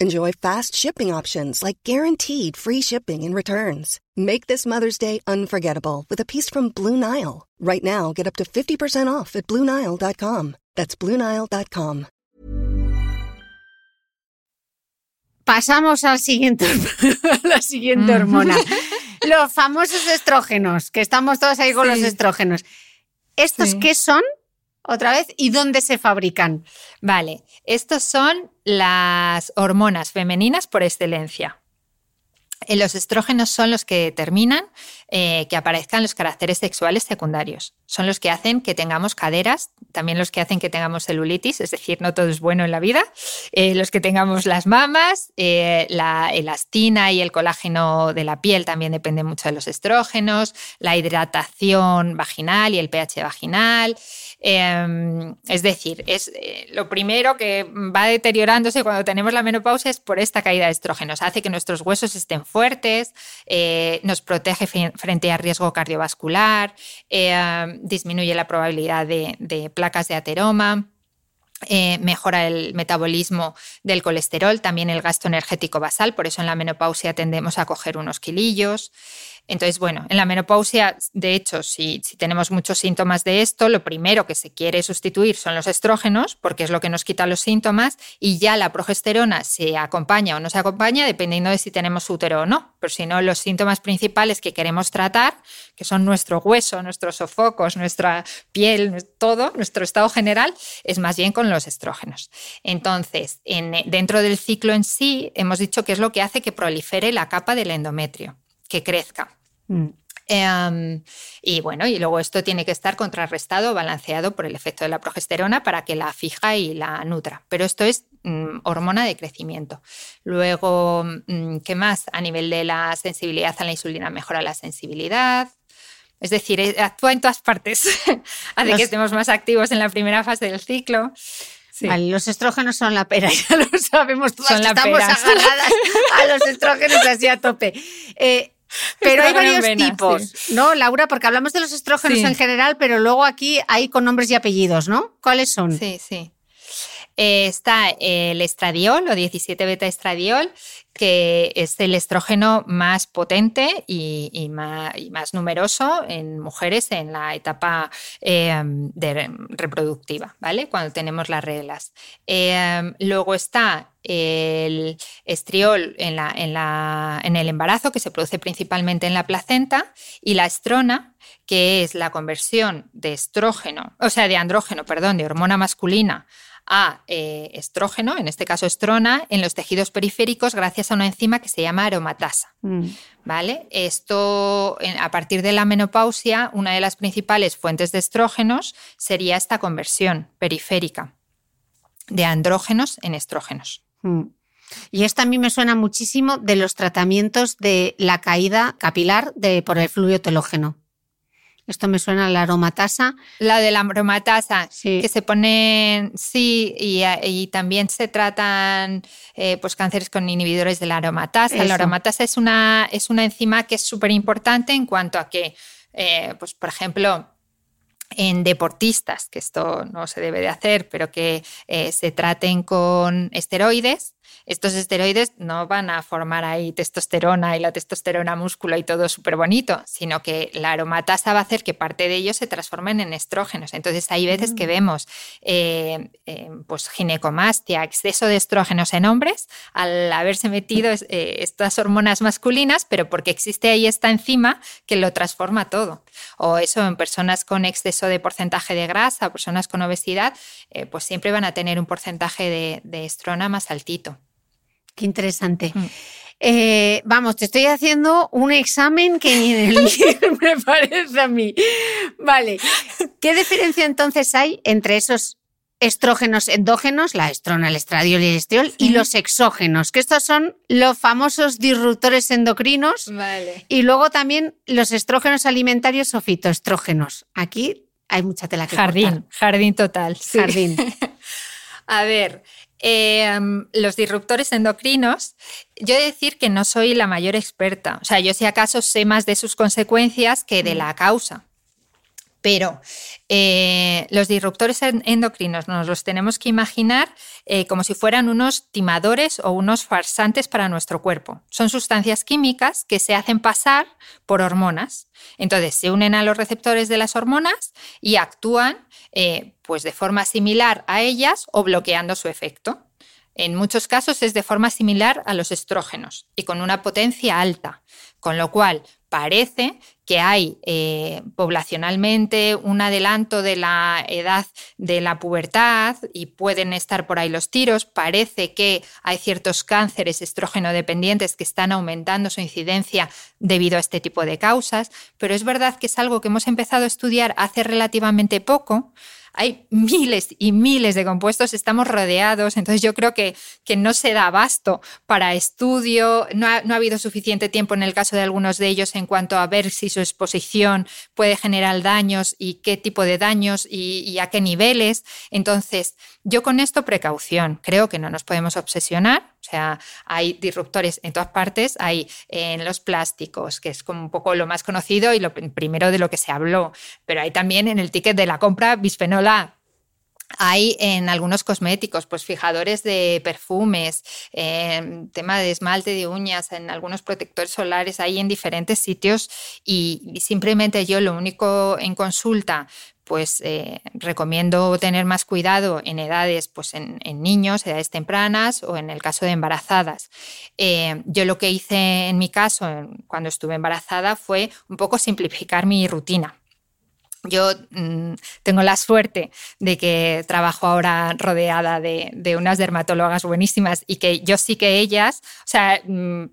Enjoy fast shipping options like guaranteed free shipping and returns. Make this Mother's Day unforgettable with a piece from Blue Nile. Right now, get up to 50% off at BlueNile.com. That's BlueNile.com. Pasamos al siguiente, a la siguiente hormona. los famosos estrógenos, que estamos todos ahí con los estrógenos. ¿Estos qué son otra vez y dónde se fabrican. Vale, estos son las hormonas femeninas por excelencia. Eh, los estrógenos son los que determinan eh, que aparezcan los caracteres sexuales secundarios. Son los que hacen que tengamos caderas, también los que hacen que tengamos celulitis, es decir, no todo es bueno en la vida, eh, los que tengamos las mamas, la elastina y el colágeno de la piel también depende mucho de los estrógenos, la hidratación vaginal y el pH vaginal. Em, es decir, es eh, lo primero que va deteriorándose cuando tenemos la menopausia es por esta caída de estrógenos. Hace que nuestros huesos estén fuertes, eh, nos protege frente a riesgo cardiovascular, em, disminuye la probabilidad de, placas de ateroma. Eh, mejora el metabolismo del colesterol, también el gasto energético basal, por eso en la menopausia tendemos a coger unos kilillos. Entonces, bueno, en la menopausia, de hecho, si, tenemos muchos síntomas de esto, lo primero que se quiere sustituir son los estrógenos, porque es lo que nos quita los síntomas, y ya la progesterona se acompaña o no se acompaña dependiendo de si tenemos útero o no. Pero si no, los síntomas principales que queremos tratar, que son nuestro hueso, nuestros sofocos, nuestra piel, todo, nuestro estado general, es más bien con los estrógenos. Entonces, dentro del ciclo en sí, hemos dicho que es lo que hace que prolifere la capa del endometrio que crezca. Mm. Em, y bueno, y luego esto tiene que estar contrarrestado, balanceado por el efecto de la progesterona para que la fija y la nutra. Pero esto es mm, hormona de crecimiento. Luego, mm, ¿qué más? A nivel de la sensibilidad a la insulina mejora la sensibilidad. Es decir, eh, actúa en todas partes. Hace que estemos más activos en la primera fase del ciclo. los estrógenos son la pera, ya lo sabemos todas. Son estamos agarradas a los estrógenos así a tope. Eh, pero hay varios tipos, ¿no, Laura? Porque hablamos de los estrógenos en general, pero luego aquí hay con nombres y apellidos, ¿no? ¿Cuáles son? Sí, sí. Eh, está el estradiol o 17 beta estradiol, que es el estrógeno más potente y, más, numeroso en mujeres en la etapa em, reproductiva, ¿vale? Cuando tenemos las reglas. Em, luego está el estriol en, en el embarazo, que se produce principalmente en la placenta, y la estrona, que es la conversión de estrógeno, o sea, de andrógeno, perdón, de hormona masculina a eh, estrógeno, en este caso estrona, en los tejidos periféricos gracias a una enzima que se llama aromatasa. Mm. ¿Vale? Esto, a partir de la menopausia, una de las principales fuentes de estrógenos sería esta conversión periférica de andrógenos en estrógenos. Mm. Y esto a mí me suena muchísimo de los tratamientos de la caída capilar de, por el fluido telógeno. Esto me suena a la aromatasa. La de la aromatasa, que se pone, sí, y, también se tratan eh, pues cánceres con inhibidores de la aromatasa. La aromatasa es una, es una enzima que es súper importante en cuanto a que, eh, pues por ejemplo, en deportistas, que esto no se debe de hacer, pero que eh, se traten con esteroides, estos esteroides no van a formar ahí testosterona y la testosterona músculo y todo súper bonito, sino que la aromatasa va a hacer que parte de ellos se transformen en estrógenos. Entonces hay veces que mm. vemos eh, eh, pues ginecomastia, exceso de estrógenos en hombres al haberse metido estas hormonas masculinas, pero porque existe ahí esta enzima que lo transforma todo. O eso en personas con exceso de porcentaje de grasa, personas con obesidad, pues siempre van a tener un porcentaje de, de estrona más altito. Qué interesante. Mm. Eh, vamos, te estoy haciendo un examen que ni me parece a mí. Vale. ¿Qué diferencia entonces hay entre esos estrógenos endógenos, la estrona, el estradiol y el estriol, y los exógenos, que estos son los famosos disruptores endocrinos. Vale. Y luego también los estrógenos alimentarios o fitoestrógenos. Aquí hay mucha tela que Jardín, jardín total. Jardín. A ver, Em, los disruptores endocrinos, yo he de decir que no soy la mayor experta. O sea, yo si acaso sé más de sus consecuencias que de mm. la causa. Pero eh, los disruptores endocrinos nos los tenemos que imaginar eh, como si fueran unos timadores o unos farsantes para nuestro cuerpo. Son sustancias químicas que se hacen pasar por hormonas. Entonces se unen a los receptores de las hormonas y actúan eh, pues de forma similar a ellas o bloqueando su efecto. En muchos casos es de forma similar a los estrógenos y con una potencia alta, con lo cual parece que hay eh, poblacionalmente un adelanto de la edad de la pubertad y pueden estar por ahí los tiros. Parece que hay ciertos cánceres estrógeno dependientes que están aumentando su incidencia debido a este tipo de causas, pero es verdad que es algo que hemos empezado a estudiar hace relativamente poco hay miles y miles de compuestos, estamos rodeados, entonces yo creo que, que no se da abasto para estudio, no ha, no ha, habido suficiente tiempo en el caso de algunos de ellos en cuanto a ver si su exposición puede generar daños y qué tipo de daños y, y a qué niveles. Entonces, yo con esto precaución, creo que no nos podemos obsesionar, o sea, hay disruptores en todas partes, hay en los plásticos, que es como un poco lo más conocido y lo primero de lo que se habló, pero hay también en el ticket de la compra bisfenol A, hay en algunos cosméticos, pues fijadores de perfumes, eh, tema de esmalte de uñas, en algunos protectores solares, hay en diferentes sitios y simplemente yo lo único en consulta pues eh, recomiendo tener más cuidado en edades, pues en, niños, edades tempranas o en el caso de embarazadas. Eh, yo lo que hice en mi caso, cuando estuve embarazada, fue un poco simplificar mi rutina. Yo mm, tengo la suerte de que trabajo ahora rodeada de, unas dermatólogas buenísimas y que yo sí que ellas, o sea, mm,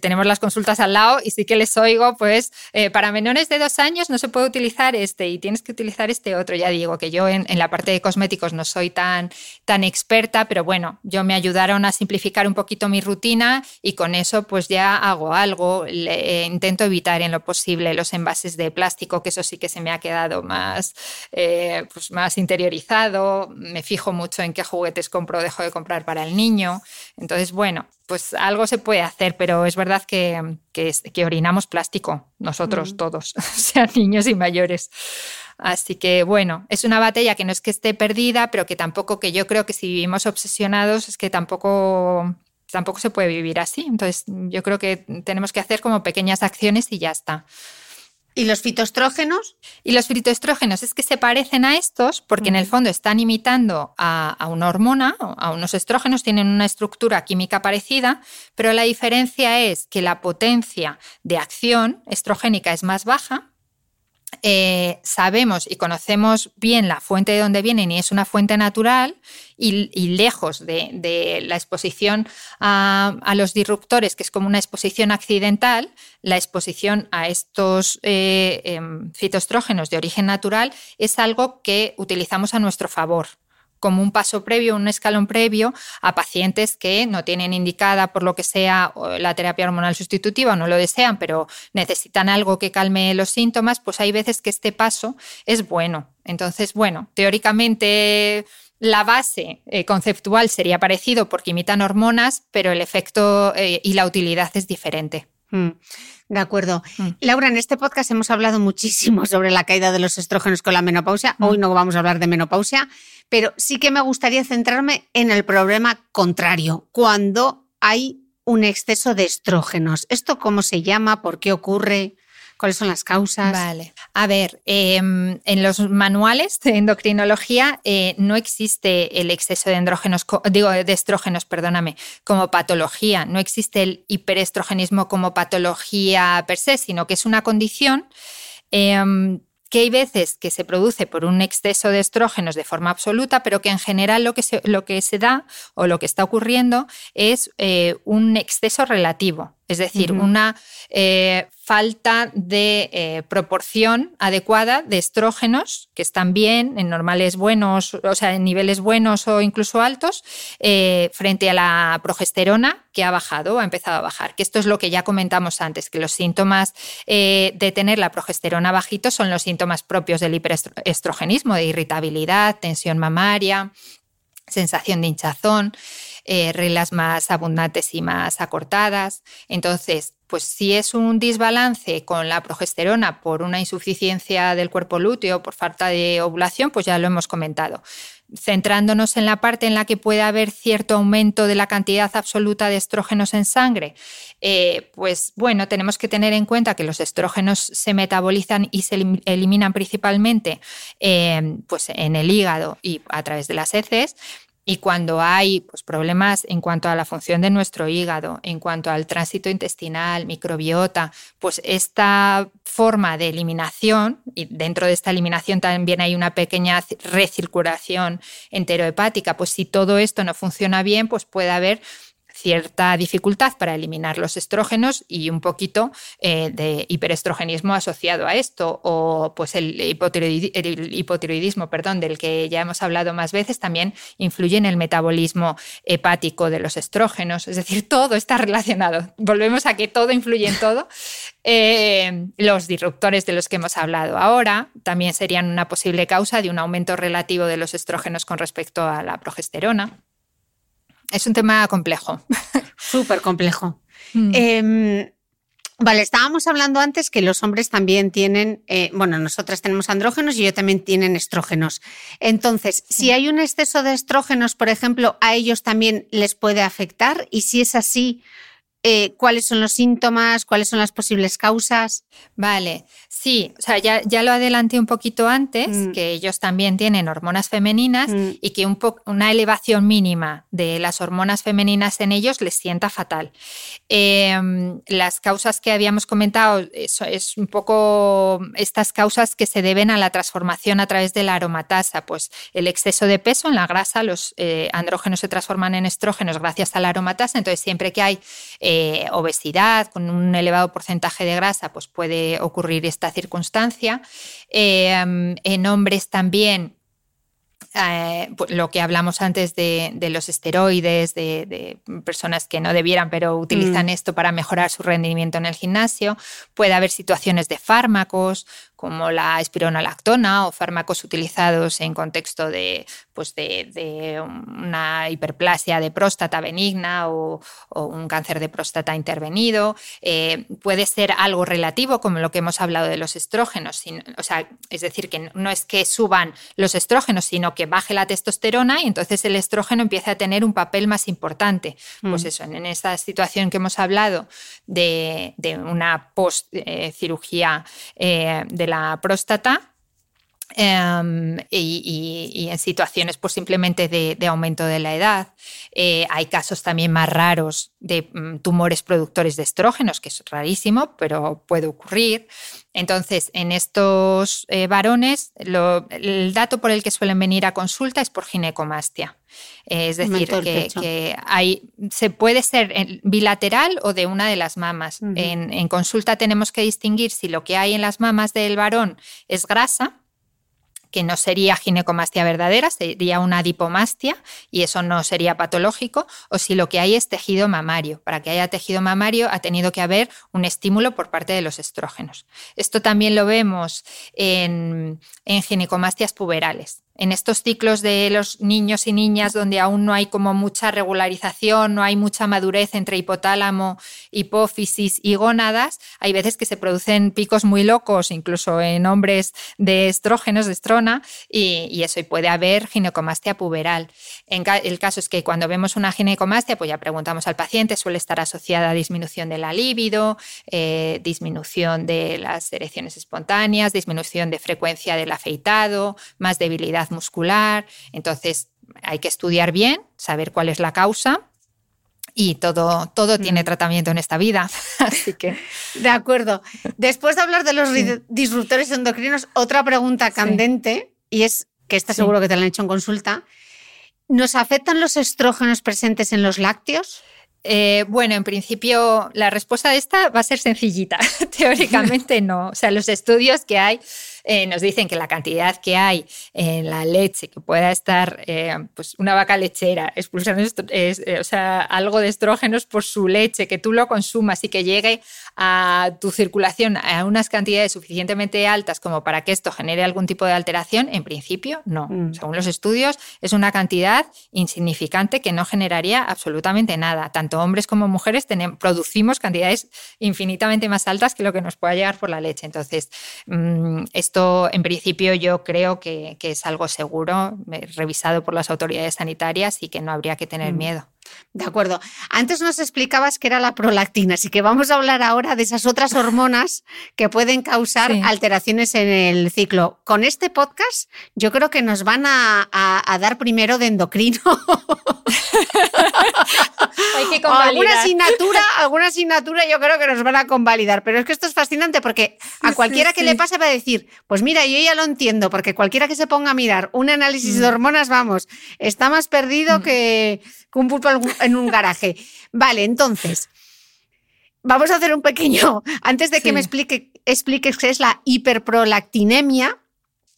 tenemos las consultas al lado y sí que les oigo, pues eh, para menores de dos años no se puede utilizar este y tienes que utilizar este otro. Ya digo que yo en, la parte de cosméticos no soy tan, tan experta, pero bueno, yo me ayudaron a simplificar un poquito mi rutina y con eso pues ya hago algo. Le, intento evitar en lo posible los envases de plástico, que eso sí que se me ha quedado más, eh, pues más interiorizado, me fijo mucho en qué juguetes compro o dejo de comprar para el niño. Entonces, bueno, pues algo se puede hacer, pero es verdad que, que, orinamos plástico, nosotros todos, sean niños y mayores. Así que bueno, es una batalla que no es que esté perdida, pero que tampoco, que yo creo que si vivimos obsesionados es que tampoco tampoco se puede vivir así. Entonces, yo creo que tenemos que hacer como pequeñas acciones y ya está. ¿Y los fitoestrógenos? Y los fitoestrógenos es que se parecen a estos porque en el fondo están imitando a, una hormona, a unos estrógenos, tienen una estructura química parecida, pero la diferencia es que la potencia de acción estrogénica es más baja eh, sabemos y conocemos bien la fuente de donde vienen y es una fuente natural y, lejos de, la exposición a, los disruptores, que es como una exposición accidental, la exposición a estos eh, em, fitoestrógenos de origen natural es algo que utilizamos a nuestro favor como un paso previo, un escalón previo a pacientes que no tienen indicada por lo que sea la terapia hormonal sustitutiva no lo desean, pero necesitan algo que calme los síntomas, pues hay veces que este paso es bueno. Entonces, bueno, teóricamente la base eh, conceptual sería parecido porque imitan hormonas, pero el efecto eh, y la utilidad es diferente. Mm, de acuerdo. Mm. Laura, en este podcast hemos hablado muchísimo sobre la caída de los estrógenos con la menopausia. Mm. Hoy no vamos a hablar de menopausia, pero sí que me gustaría centrarme en el problema contrario, cuando hay un exceso de estrógenos. ¿Esto cómo se llama? ¿Por qué ocurre? ¿Cuáles son las causas? Vale. A ver, em, en los manuales de endocrinología eh, no existe el exceso de andrógenos, digo, de estrógenos, perdóname, como patología. No existe el hiperestrogenismo como patología per se, sino que es una condición em, que hay veces que se produce por un exceso de estrógenos de forma absoluta, pero que en general lo que se, da o lo que está ocurriendo es eh, un exceso relativo, es decir, una eh, falta de eh, proporción adecuada de estrógenos que están bien, en normales buenos, o sea, en niveles buenos o incluso altos, eh, frente a la progesterona que ha bajado, ha empezado a bajar. Que esto es lo que ya comentamos antes, que los síntomas de tener la progesterona bajito son los síntomas propios del hiperestrogenismo, de irritabilidad, tensión mamaria, sensación de hinchazón. Reglas más abundantes y más acortadas. Entonces, pues si es un desbalance con la progesterona por una insuficiencia del cuerpo lúteo, por falta de ovulación, pues ya lo hemos comentado. Centrándonos en la parte en la que puede haber cierto aumento de la cantidad absoluta de estrógenos en sangre, eh, pues bueno, tenemos que tener en cuenta que los estrógenos se metabolizan y se eliminan principalmente eh, pues en el hígado y a través de las heces Y cuando hay pues, problemas en cuanto a la función de nuestro hígado, en cuanto al tránsito intestinal, microbiota, pues esta forma de eliminación, y dentro de esta eliminación también hay una pequeña recirculación enterohepática, pues si todo esto no funciona bien, pues puede haber cierta dificultad para eliminar los estrógenos y un poquito eh, de hiperestrogenismo asociado a esto, o pues el, hipotiroidismo, perdón, del que ya hemos hablado más veces, también influye en el metabolismo hepático de los estrógenos, es decir, todo está relacionado. Volvemos a que todo influye en todo. Eh, los disruptores de los que hemos hablado ahora también serían una posible causa de un aumento relativo de los estrógenos con respecto a la progesterona. Es un tema complejo. Súper complejo. Mm. Em, vale, estábamos hablando antes que los hombres también tienen, eh, bueno, nosotras tenemos andrógenos y ellos también tienen estrógenos. Entonces, si hay un exceso de estrógenos, por ejemplo, a ellos también les puede afectar y si es así, eh, cuáles son los síntomas, cuáles son las posibles causas. Vale, sí, o sea, ya, ya lo adelanté un poquito antes, mm. que ellos también tienen hormonas femeninas mm. y que un una elevación mínima de las hormonas femeninas en ellos les sienta fatal. Em, las causas que habíamos comentado eso es un poco estas causas que se deben a la transformación a través de la aromatasa, pues el exceso de peso en la grasa, los eh, andrógenos se transforman en estrógenos gracias a la aromatasa, entonces siempre que hay eh, obesidad, con un elevado porcentaje de grasa, pues puede ocurrir esta circunstancia. Eh, en hombres también eh, pues, lo que hablamos antes de, los esteroides, de, personas que no debieran, pero utilizan mm. esto para mejorar su rendimiento en el gimnasio. Puede haber situaciones de fármacos, como la espironolactona o fármacos utilizados en contexto de, pues de, una hiperplasia de próstata benigna o, un cáncer de próstata intervenido. Eh, puede ser algo relativo, como lo que hemos hablado de los estrógenos. o sea, es decir, que no es que suban los estrógenos, sino que baje la testosterona y entonces el estrógeno empieza a tener un papel más importante. Pues mm. eso, en esta situación que hemos hablado de, una post eh, cirugía eh, de la próstata, em, y, en situaciones pues, simplemente de, aumento de la edad. Eh, hay casos también más raros de mm, tumores productores de estrógenos, que es rarísimo, pero puede ocurrir. Entonces, en estos eh, varones, el dato por el que suelen venir a consulta es por ginecomastia. es decir, que, hay, se puede ser bilateral o de una de las mamas. en consulta tenemos que distinguir si lo que hay en las mamas del varón es grasa, que no sería ginecomastia verdadera, sería una adipomastia y eso no sería patológico, o si lo que hay es tejido mamario. Para que haya tejido mamario ha tenido que haber un estímulo por parte de los estrógenos. Esto también lo vemos en, en ginecomastias puberales en estos ciclos de los niños y niñas donde aún no hay como mucha regularización, no hay mucha madurez entre hipotálamo, hipófisis y gónadas, hay veces que se producen picos muy locos, incluso en hombres de estrógenos, de estrona, y, eso, y puede haber ginecomastia puberal. El caso es que cuando vemos una ginecomastia, pues ya preguntamos al paciente, suele estar asociada a disminución de la libido, eh, disminución de las erecciones espontáneas, disminución de frecuencia del afeitado, más debilidad muscular. Entonces hay que estudiar bien, saber cuál es la causa y todo, todo tiene tratamiento en esta vida. Así que. De acuerdo. Después de hablar de los disruptores endocrinos, otra pregunta candente, y es que está seguro que te la han hecho en consulta. ¿Nos afectan los estrógenos presentes en los lácteos? Eh, bueno, en principio la respuesta de esta va a ser sencillita. Teóricamente no. O sea, los estudios que hay eh, nos dicen que la cantidad que hay en la leche, que pueda estar eh, pues una vaca lechera expulsando eh, o sea, algo de estrógenos por su leche, que tú lo consumas y que llegue a tu circulación a unas cantidades suficientemente altas como para que esto genere algún tipo de alteración, en principio no. Mm. Según los estudios, es una cantidad insignificante que no generaría absolutamente nada. Tanto hombres como mujeres tenemos, producimos cantidades infinitamente más altas que lo que nos pueda llegar por la leche. Entonces, mm, esto en principio, yo creo que, es algo seguro, revisado por las autoridades sanitarias y que no habría que tener mm. miedo. De acuerdo. Antes nos explicabas que era la prolactina, así que vamos a hablar ahora de esas otras hormonas que pueden causar alteraciones en el ciclo. Con este podcast yo creo que nos van a, dar primero de endocrino. Hay que convalidar. Alguna asignatura, alguna asignatura yo creo que nos van a convalidar, pero es que esto es fascinante porque a cualquiera que le pase va a decir, pues mira, yo ya lo entiendo, porque cualquiera que se ponga a mirar un análisis de mm. hormonas, vamos, está más perdido mm. que un pulpo en un garaje. Vale, entonces, vamos a hacer un pequeño, antes de que me explique, expliques qué es la hiperprolactinemia,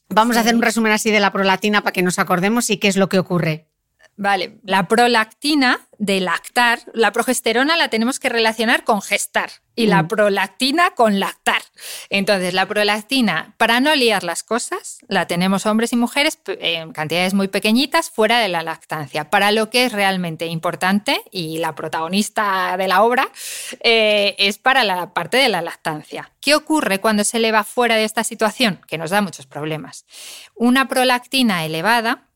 vamos a hacer un resumen así de la prolactina para que nos acordemos y qué es lo que ocurre. Vale, la prolactina de lactar, la progesterona la tenemos que relacionar con gestar y la mm. prolactina con lactar. Entonces, la prolactina, para no liar las cosas, la tenemos hombres y mujeres en cantidades muy pequeñitas fuera de la lactancia. Para lo que es realmente importante y la protagonista de la obra eh, es para la parte de la lactancia. ¿Qué ocurre cuando se eleva fuera de esta situación? Que nos da muchos problemas. Una prolactina elevada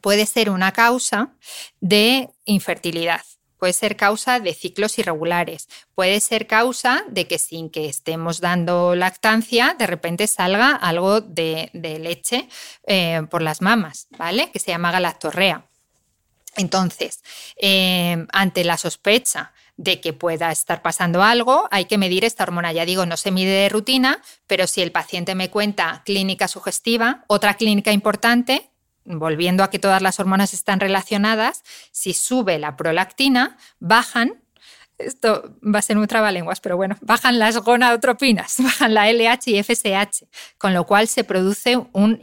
puede ser una causa de infertilidad. Puede ser causa de ciclos irregulares, puede ser causa de que sin que estemos dando lactancia, de repente salga algo de, leche eh, por las mamas, ¿vale? Que se llama galactorrea. Entonces, eh, ante la sospecha de que pueda estar pasando algo, hay que medir esta hormona. Ya digo, no se mide de rutina, pero si el paciente me cuenta clínica sugestiva, otra clínica importante volviendo a que todas las hormonas están relacionadas, si sube la prolactina, bajan esto va a ser un trabalenguas, pero bueno, bajan las gonadotropinas, bajan la LH y FSH, con lo cual se produce un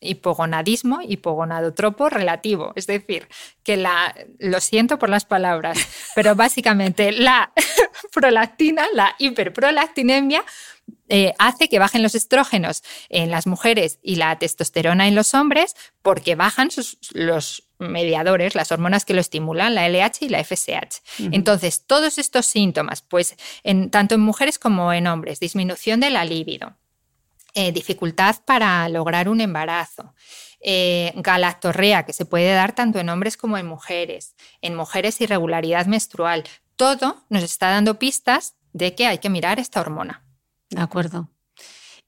hipogonadismo, hipogonadotropo relativo. Es decir, que la, lo siento por las palabras, pero básicamente la prolactina, la hiperprolactinemia, eh, hace que bajen los estrógenos en las mujeres y la testosterona en los hombres porque bajan los mediadores, las hormonas que lo estimulan, la LH y la FSH. Entonces, todos estos síntomas, pues en, tanto en mujeres como en hombres, disminución de la libido, eh, dificultad para lograr un embarazo, eh, galactorrea, que se puede dar tanto en hombres como en mujeres, en mujeres irregularidad menstrual, todo nos está dando pistas de que hay que mirar esta hormona. De acuerdo.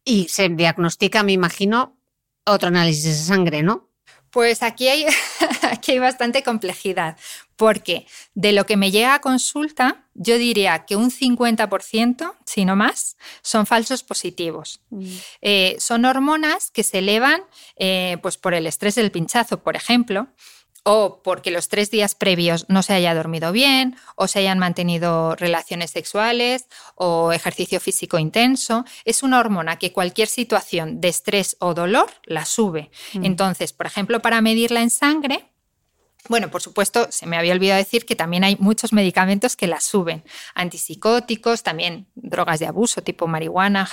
Y se diagnostica, me imagino, otro análisis de sangre, ¿no? Pues aquí hay, aquí hay bastante complejidad, porque de lo que me llega a consulta, yo diría que un 50%, si no más, son falsos positivos. Mm. Eh, son hormonas que se elevan eh, pues por el estrés del pinchazo, por ejemplo, o porque los tres días previos no se haya dormido bien, o se hayan mantenido relaciones sexuales o ejercicio físico intenso, es una hormona que cualquier situación de estrés o dolor la sube. Mm. Entonces, por ejemplo, para medirla en sangre, bueno, por supuesto, se me había olvidado decir que también hay muchos medicamentos que la suben. Antipsicóticos, también drogas de abuso tipo marihuana,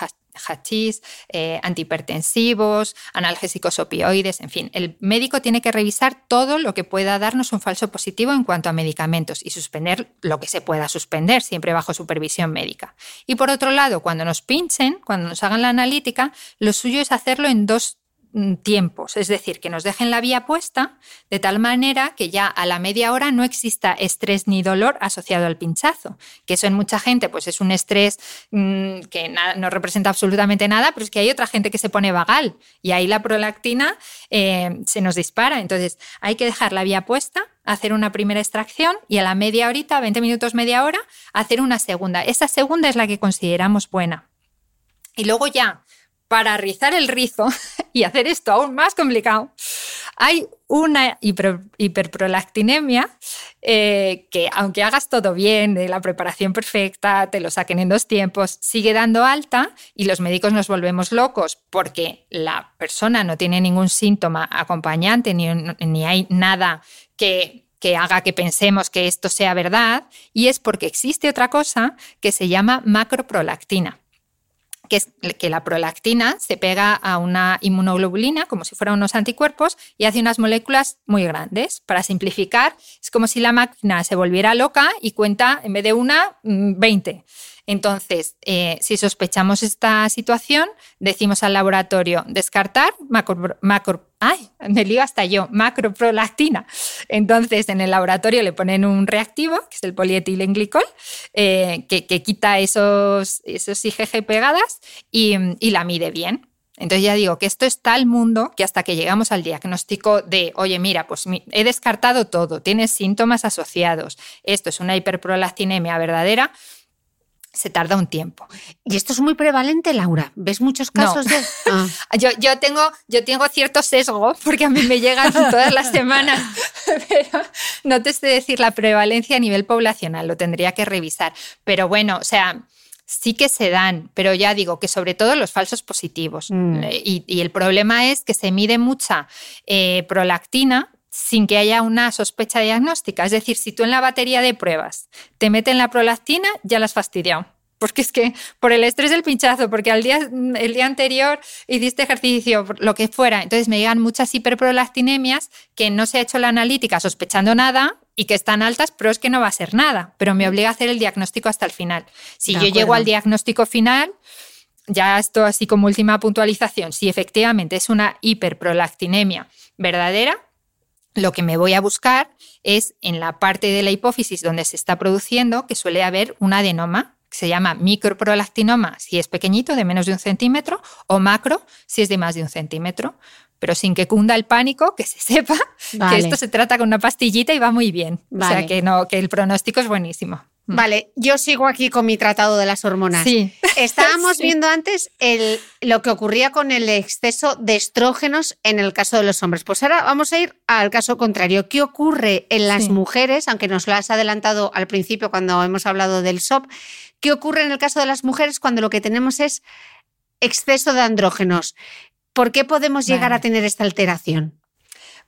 hachís, eh, antihipertensivos, analgésicos opioides, en fin. El médico tiene que revisar todo lo que pueda darnos un falso positivo en cuanto a medicamentos y suspender lo que se pueda suspender, siempre bajo supervisión médica. Y por otro lado, cuando nos pinchen, cuando nos hagan la analítica, lo suyo es hacerlo en dos tiempos, es decir, que nos dejen la vía puesta de tal manera que ya a la media hora no exista estrés ni dolor asociado al pinchazo, que eso en mucha gente pues es un estrés mm, que no representa absolutamente nada, pero es que hay otra gente que se pone vagal y ahí la prolactina eh, se nos dispara, entonces hay que dejar la vía puesta hacer una primera extracción y a la media horita, 20 minutos, media hora, hacer una segunda. Esa segunda es la que consideramos buena. Y luego ya, para rizar el rizo y hacer esto aún más complicado, hay una hiperprolactinemia eh, que aunque hagas todo bien, de la preparación perfecta, te lo saquen en dos tiempos, sigue dando alta y los médicos nos volvemos locos porque la persona no tiene ningún síntoma acompañante ni, ni hay nada que que haga que pensemos que esto sea verdad, y es porque existe otra cosa que se llama macroprolactina que es que la prolactina se pega a una inmunoglobulina como si fueran unos anticuerpos y hace unas moléculas muy grandes. Para simplificar, es como si la máquina se volviera loca y cuenta en vez de una, 20. Entonces, eh, si sospechamos esta situación, decimos al laboratorio descartar macro, macro ¡ay! Me hasta yo, macroprolactina. Entonces, en el laboratorio le ponen un reactivo, que es el polietilenglicol, eh, que, quita esos, esos IgG pegadas y, y la mide bien. Entonces ya digo que esto es tal mundo que hasta que llegamos al diagnóstico de, oye, mira, pues he descartado todo, tienes síntomas asociados, esto es una hiperprolactinemia verdadera, se tarda un tiempo. Y esto es muy prevalente, Laura. ¿Ves muchos casos de.? Ah. yo, yo, tengo, yo tengo cierto sesgo porque a mí me llegan todas las semanas, pero no te sé decir la prevalencia a nivel poblacional, lo tendría que revisar. Pero bueno, o sea. Sí que se dan, pero ya digo que sobre todo los falsos positivos. Mm. Y, el problema es que se mide mucha eh, prolactina, sin que haya una sospecha diagnóstica. Es decir, si tú en la batería de pruebas te meten la prolactina, ya la has fastidiado. Porque es que por el estrés del pinchazo, porque al día, el día anterior hiciste ejercicio, lo que fuera, entonces me llegan muchas hiperprolactinemias que no se ha hecho la analítica sospechando nada y que están altas, pero es que no va a ser nada, pero me obliga a hacer el diagnóstico hasta el final. Si yo llego al diagnóstico final, ya esto así como última puntualización, si efectivamente es una hiperprolactinemia verdadera, lo que me voy a buscar es en la parte de la hipófisis donde se está produciendo que suele haber un adenoma que se llama microprolactinoma si es pequeñito, de menos de un centímetro, o macro si es de más de un centímetro. Pero sin que cunda el pánico, que se sepa que esto se trata con una pastillita y va muy bien. O sea que, no, que el pronóstico es buenísimo. Mm. Vale, yo sigo aquí con mi tratado de las hormonas. Sí. Estábamos viendo antes el, lo que ocurría con el exceso de estrógenos en el caso de los hombres. Pues ahora vamos a ir al caso contrario. ¿Qué ocurre en las mujeres? Aunque nos lo has adelantado al principio cuando hemos hablado del SOP. ¿Qué ocurre en el caso de las mujeres cuando lo que tenemos es exceso de andrógenos? ¿Por qué podemos llegar a tener esta alteración?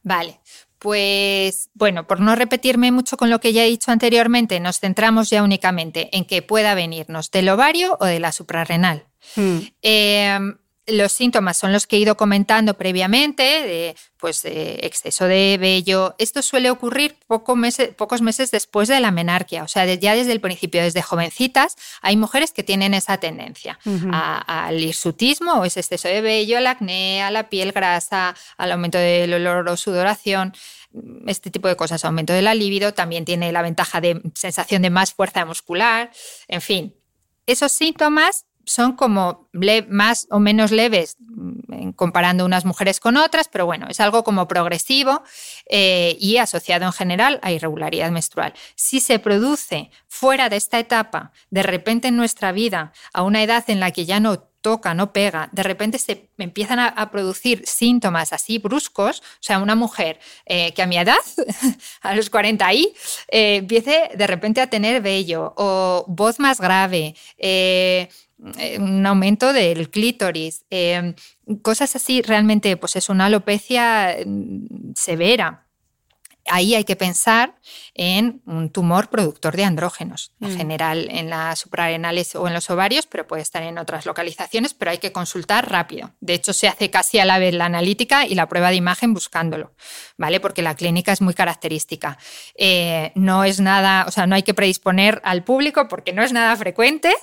Vale, pues bueno, por no repetirme mucho con lo que ya he dicho anteriormente, nos centramos ya únicamente en que pueda venirnos del ovario o de la suprarrenal. Hmm. Em, los síntomas son los que he ido comentando previamente, de, pues exceso de vello. Esto suele ocurrir pocos meses después de la menarquia, o sea, ya desde el principio, desde jovencitas, hay mujeres que tienen esa tendencia al hirsutismo o ese exceso de vello, al acné, a la piel grasa, al aumento del olor o sudoración este tipo de cosas, aumento de la libido, también tiene la ventaja de sensación de más fuerza muscular, en fin. Esos síntomas son como más o menos leves mm, comparando unas mujeres con otras, pero bueno, es algo como progresivo eh, y asociado en general a irregularidad menstrual. Si se produce fuera de esta etapa, de repente en nuestra vida, a una edad en la que ya no toca, no pega, de repente se empiezan a, producir síntomas así bruscos, o sea, una mujer eh, que a mi edad, a los 40 y, eh, empiece de repente a tener vello o voz más grave, eh, un aumento del clítoris, eh, cosas así, realmente pues es una alopecia mm, severa ahí hay que pensar en un tumor productor de andrógenos, en mm. general en las suprarrenales o en los ovarios, pero puede estar en otras localizaciones, pero hay que consultar rápido. De hecho, se hace casi a la vez la analítica y la prueba de imagen buscándolo, ¿vale? Porque la clínica es muy característica. Eh, no es nada, o sea, no hay que predisponer al público porque no es nada frecuente,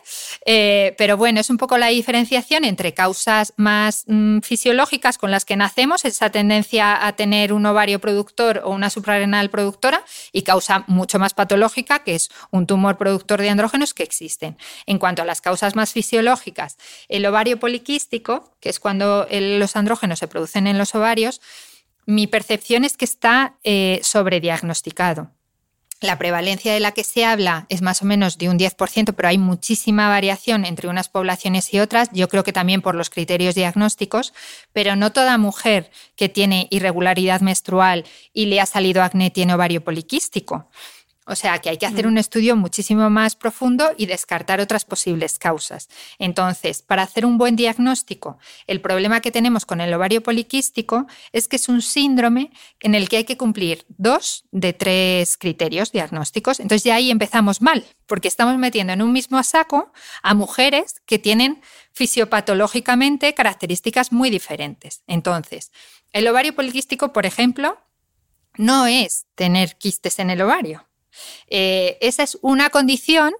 eh, pero bueno, es un poco la diferenciación entre causas más mm, fisiológicas con las que nacemos, esa tendencia a tener un ovario productor o una suprarrenal renal productora y causa mucho más patológica, que es un tumor productor de andrógenos que existen. En cuanto a las causas más fisiológicas, el ovario poliquístico, que es cuando los andrógenos se producen en los ovarios, mi percepción es que está eh, sobrediagnosticado. La prevalencia de la que se habla es más o menos de un 10%, pero hay muchísima variación entre unas poblaciones y otras, yo creo que también por los criterios diagnósticos, pero no toda mujer que tiene irregularidad menstrual y le ha salido acné tiene ovario poliquístico. O sea que hay que hacer un estudio muchísimo más profundo y descartar otras posibles causas. Entonces, para hacer un buen diagnóstico, el problema que tenemos con el ovario poliquístico es que es un síndrome en el que hay que cumplir dos de tres criterios diagnósticos. Entonces ya ahí empezamos mal, porque estamos metiendo en un mismo saco a mujeres que tienen fisiopatológicamente características muy diferentes. Entonces, el ovario poliquístico, por ejemplo, no es tener quistes en el ovario. Eh, esa es una condición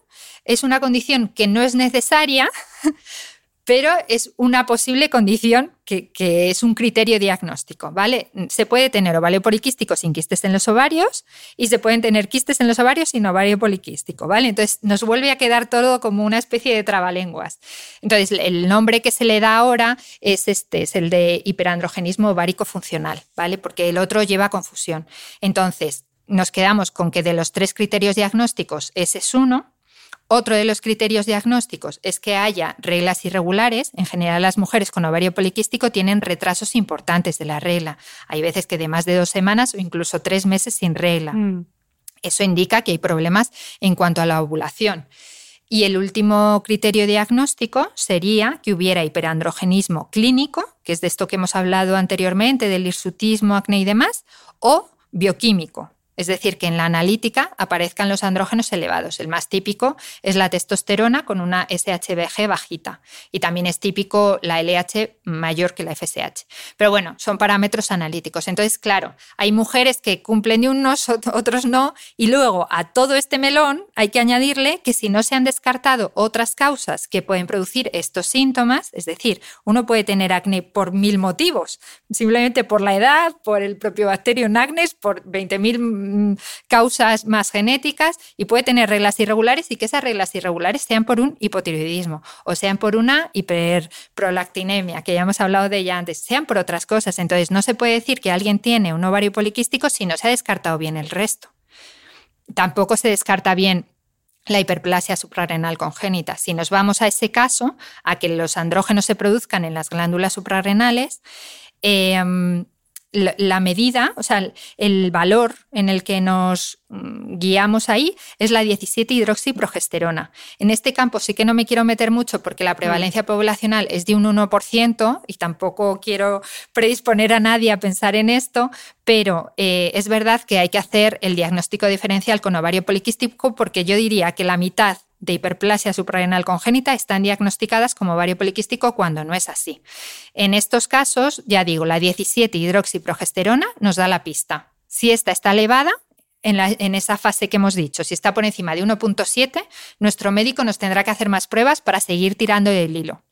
es una condición que no es necesaria, pero es una posible condición que, es un criterio diagnóstico, ¿vale? Se puede tener ovario poliquístico sin quistes en los ovarios y se pueden tener quistes en los ovarios sin ovario poliquístico, ¿vale? Entonces nos vuelve a quedar todo como una especie de trabalenguas. Entonces el nombre que se le da ahora es este, es el de hiperandrogenismo ovárico funcional, ¿vale? Porque el otro lleva confusión. Entonces nos quedamos con que de los tres criterios diagnósticos ese es uno, otro de los criterios diagnósticos es que haya reglas irregulares. En general, las mujeres con ovario poliquístico tienen retrasos importantes de la regla. Hay veces que de más de dos semanas o incluso tres meses sin regla. Mm. Eso indica que hay problemas en cuanto a la ovulación. Y el último criterio diagnóstico sería que hubiera hiperandrogenismo clínico, que es de esto que hemos hablado anteriormente, del hirsutismo, acné y demás, o bioquímico, es decir, que en la analítica aparezcan los andrógenos elevados. El más típico es la testosterona con una SHBG bajita y también es típico la LH mayor que la FSH. Pero bueno, son parámetros analíticos. Entonces, claro, hay mujeres que cumplen de unos, otros no, y luego a todo este melón hay que añadirle que si no se han descartado otras causas que pueden producir estos síntomas, es decir, uno puede tener acné por mil motivos, simplemente por la edad, por el propio bacterio acnes, por 20.000 Mm, causas más genéticas y puede tener reglas irregulares y que esas reglas irregulares sean por un hipotiroidismo o sean por una hiperprolactinemia, que ya hemos hablado de ella antes, sean por otras cosas. Entonces, no se puede decir que alguien tiene un ovario poliquístico si no se ha descartado bien el resto. Tampoco se descarta bien la hiperplasia suprarrenal congénita. Si nos vamos a ese caso, a que los andrógenos se produzcan en las glándulas suprarrenales, eh, la medida, o sea, el valor en el que nos mm, guiamos ahí es la 17 hidroxiprogesterona. En este campo sí que no me quiero meter mucho porque la prevalencia poblacional es de un 1% y tampoco quiero predisponer a nadie a pensar en esto, pero eh, es verdad que hay que hacer el diagnóstico diferencial con ovario poliquístico porque yo diría que la mitad de hiperplasia suprarrenal congénita están diagnosticadas como ovario poliquístico cuando no es así. En estos casos, ya digo, la 17 hidroxiprogesterona nos da la pista. Si esta está elevada, en, en, esa fase que hemos dicho, si está por encima de 1.7, nuestro médico nos tendrá que hacer más pruebas para seguir tirando del hilo.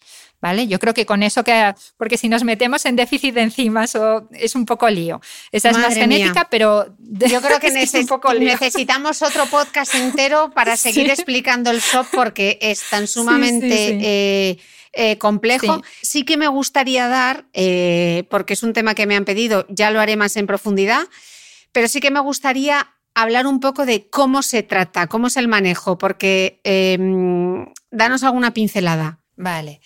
¿Vale? Yo creo que con eso que porque si nos metemos en déficit de enzimas o es un poco lío. Esa es más genética, pero yo creo que, necesitamos otro podcast entero para seguir explicando el shock porque es tan sumamente eh, eh, complejo. Sí. que me gustaría dar, eh, porque es un tema que me han pedido, ya lo haré más en profundidad, pero sí que me gustaría hablar un poco de cómo se trata, cómo es el manejo, porque em, danos alguna pincelada. Vale.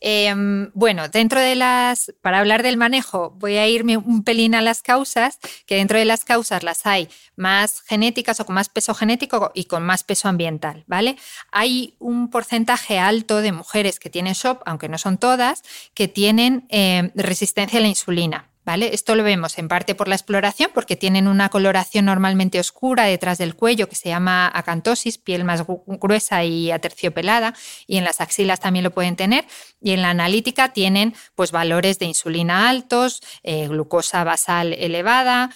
Em, bueno, dentro de las, para hablar del manejo, voy a irme un pelín a las causas, que dentro de las causas las hay más genéticas o con más peso genético y con más peso ambiental, ¿vale? Hay un porcentaje alto de mujeres que tienen SHOP, aunque no son todas, que tienen em, resistencia a la insulina. Esto lo vemos en parte por la exploración, porque tienen una coloración normalmente oscura detrás del cuello que se llama acantosis, piel más gruesa y aterciopelada, y en las axilas también lo pueden tener. Y en la analítica tienen pues, valores de insulina altos, eh, glucosa basal elevada,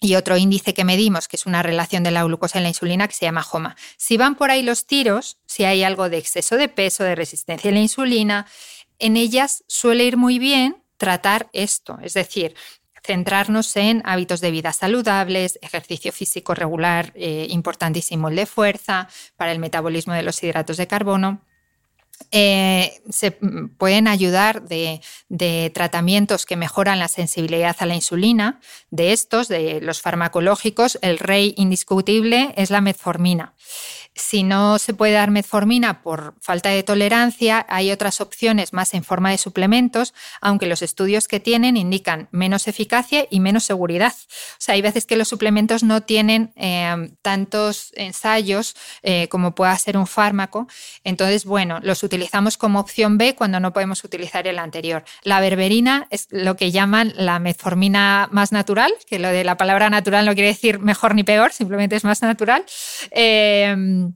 y otro índice que medimos, que es una relación de la glucosa y la insulina, que se llama HOMA. Si van por ahí los tiros, si hay algo de exceso de peso, de resistencia a la insulina, en ellas suele ir muy bien tratar esto, es decir, centrarnos en hábitos de vida saludables, ejercicio físico regular, eh, importantísimo el de fuerza para el metabolismo de los hidratos de carbono. Eh, se pueden ayudar de, de, tratamientos que mejoran la sensibilidad a la insulina. De estos, de los farmacológicos, el rey indiscutible es la metformina. Si no se puede dar metformina por falta de tolerancia, hay otras opciones más en forma de suplementos, aunque los estudios que tienen indican menos eficacia y menos seguridad. O sea, hay veces que los suplementos no tienen eh, tantos ensayos eh, como pueda ser un fármaco. Entonces, bueno, los utilizamos como opción B cuando no podemos utilizar el anterior. La berberina es lo que llaman la metformina más natural, que lo de la palabra natural no quiere decir mejor ni peor, simplemente es más natural. Eh,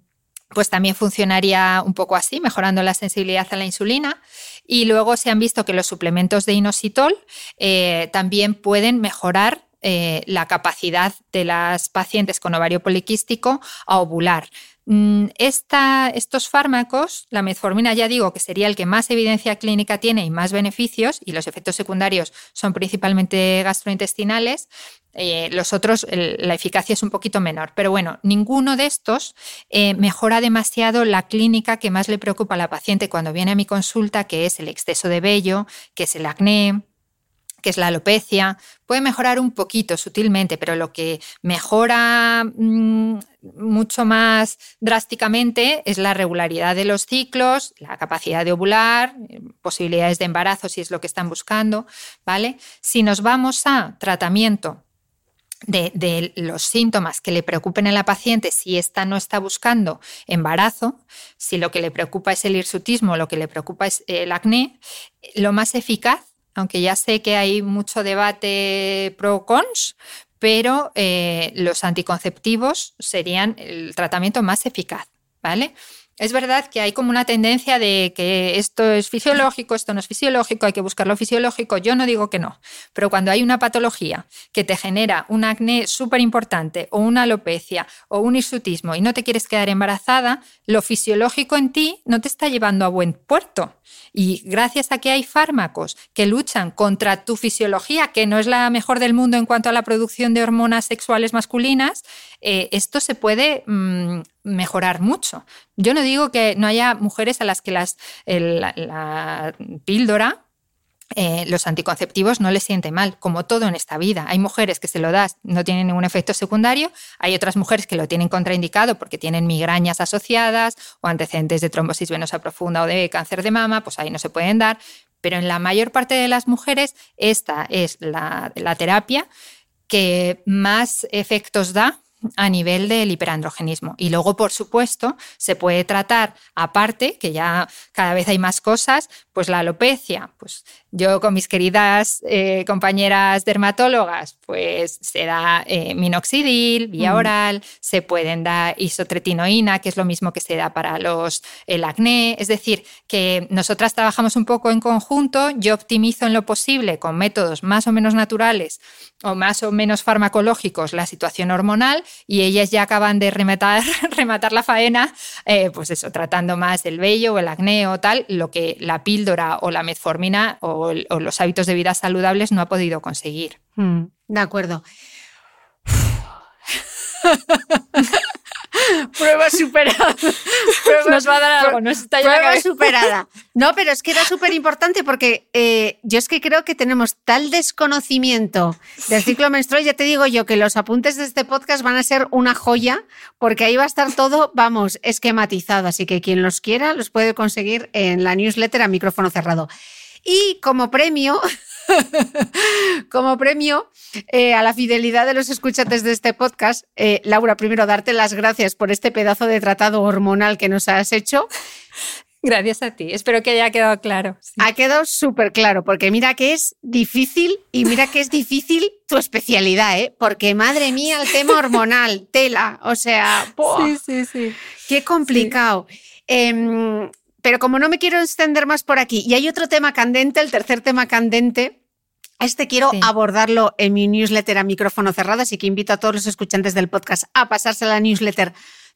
pues también funcionaría un poco así, mejorando la sensibilidad a la insulina. Y luego se han visto que los suplementos de inositol eh, también pueden mejorar eh, la capacidad de las pacientes con ovario poliquístico a ovular. Mm, estos fármacos, la metformina ya digo que sería el que más evidencia clínica tiene y más beneficios, y los efectos secundarios son principalmente gastrointestinales, eh, los otros, la eficacia es un poquito menor. Pero bueno, ninguno de estos eh, mejora demasiado la clínica que más le preocupa a la paciente cuando viene a mi consulta, que es el exceso de vello, que es el acné, que es la alopecia, puede mejorar un poquito sutilmente, pero lo que mejora mm, mucho más drásticamente es la regularidad de los ciclos, la capacidad de ovular, posibilidades de embarazo si es lo que están buscando, ¿vale? Si nos vamos a tratamiento de, los síntomas que le preocupen a la paciente si ésta no está buscando embarazo, si lo que le preocupa es el hirsutismo, lo que le preocupa es el acné, lo más eficaz, aunque ya sé que hay mucho debate pro-cons, pero eh, los anticonceptivos serían el tratamiento más eficaz, ¿vale? Es verdad que hay como una tendencia de que esto es fisiológico, esto no es fisiológico, hay que buscar lo fisiológico. Yo no digo que no, pero cuando hay una patología que te genera un acné súper importante o una alopecia o un hirsutismo y no te quieres quedar embarazada, lo fisiológico en ti no te está llevando a buen puerto. Y gracias a que hay fármacos que luchan contra tu fisiología, que no es la mejor del mundo en cuanto a la producción de hormonas sexuales masculinas, eh, esto se puede mm, mejorar mucho. Yo no digo que no haya mujeres a las que la píldora eh, los anticonceptivos no les siente mal, como todo en esta vida. Hay mujeres que se lo das, no tienen ningún efecto secundario, hay otras mujeres que lo tienen contraindicado porque tienen migrañas asociadas o antecedentes de trombosis venosa profunda o de cáncer de mama, pues ahí no se pueden dar. Pero en la mayor parte de las mujeres, esta es la terapia que más efectos da a nivel del hiperandrogenismo. Y luego, por supuesto, se puede tratar aparte, que ya cada vez hay más cosas, pues la alopecia. Pues yo con mis queridas eh, compañeras dermatólogas, pues se da eh, minoxidil vía oral, se pueden dar isotretinoína, que es lo mismo que se da para los, el acné. Es decir, que nosotras trabajamos un poco en conjunto, yo optimizo en lo posible con métodos más o menos naturales o más o menos farmacológicos la situación hormonal y ellas ya acaban de rematar, rematar la faena, eh, pues eso, tratando más el vello o el acné o tal, lo que la píldora o la metformina o, los hábitos de vida saludables no ha podido conseguir. Mm, de acuerdo. prueba superada. nos va a dar algo, nos está Prueba superada. No, pero es que era súper importante porque eh, yo es que creo que tenemos tal desconocimiento del ciclo menstrual. Ya te digo yo que los apuntes de este podcast van a ser una joya porque ahí va a estar todo, vamos, esquematizado. Así que quien los quiera los puede conseguir en la newsletter a micrófono cerrado. Y como premio, Como premio eh, a la fidelidad de los escuchantes de este podcast, eh, Laura, primero darte las gracias por este pedazo de tratado hormonal que nos has hecho. Gracias a ti. Espero que haya quedado claro. Ha quedado súper claro, porque mira que es difícil y mira que es difícil tu especialidad, ¿eh? Porque madre mía, el tema hormonal, tela, o sea, sí, sí, sí. Qué complicado. Em, pero como no me quiero extender más por aquí, y hay otro tema candente, el tercer tema candente, este quiero abordarlo en mi newsletter a micrófono cerrado, así que invito a todos los escuchantes del podcast a pasarse a la newsletter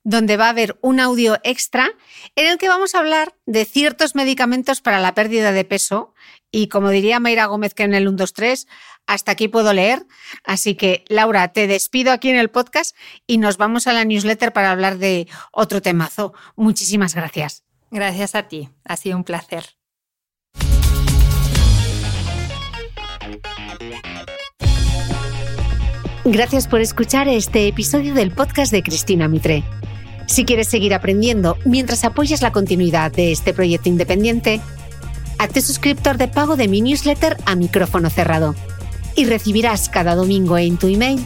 donde va a haber un audio extra en el que vamos a hablar de ciertos medicamentos para la pérdida de peso. Y como diría Mayra Gómez que en el 123, hasta aquí puedo leer. Así que, Laura, te despido aquí en el podcast y nos vamos a la newsletter para hablar de otro temazo. Muchísimas gracias. Gracias a ti, ha sido un placer. Gracias por escuchar este episodio del podcast de Cristina Mitre. Si quieres seguir aprendiendo mientras apoyas la continuidad de este proyecto independiente, hazte suscriptor de pago de mi newsletter a micrófono cerrado y recibirás cada domingo en tu email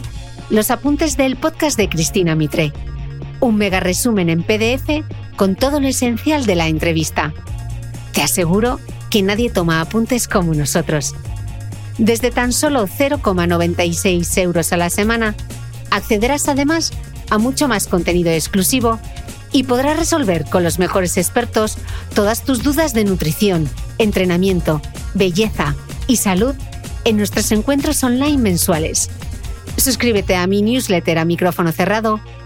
los apuntes del podcast de Cristina Mitre, un mega resumen en PDF con todo lo esencial de la entrevista. Te aseguro que nadie toma apuntes como nosotros. Desde tan solo 0,96 euros a la semana, accederás además a mucho más contenido exclusivo y podrás resolver con los mejores expertos todas tus dudas de nutrición, entrenamiento, belleza y salud en nuestros encuentros online mensuales. Suscríbete a mi newsletter a micrófono cerrado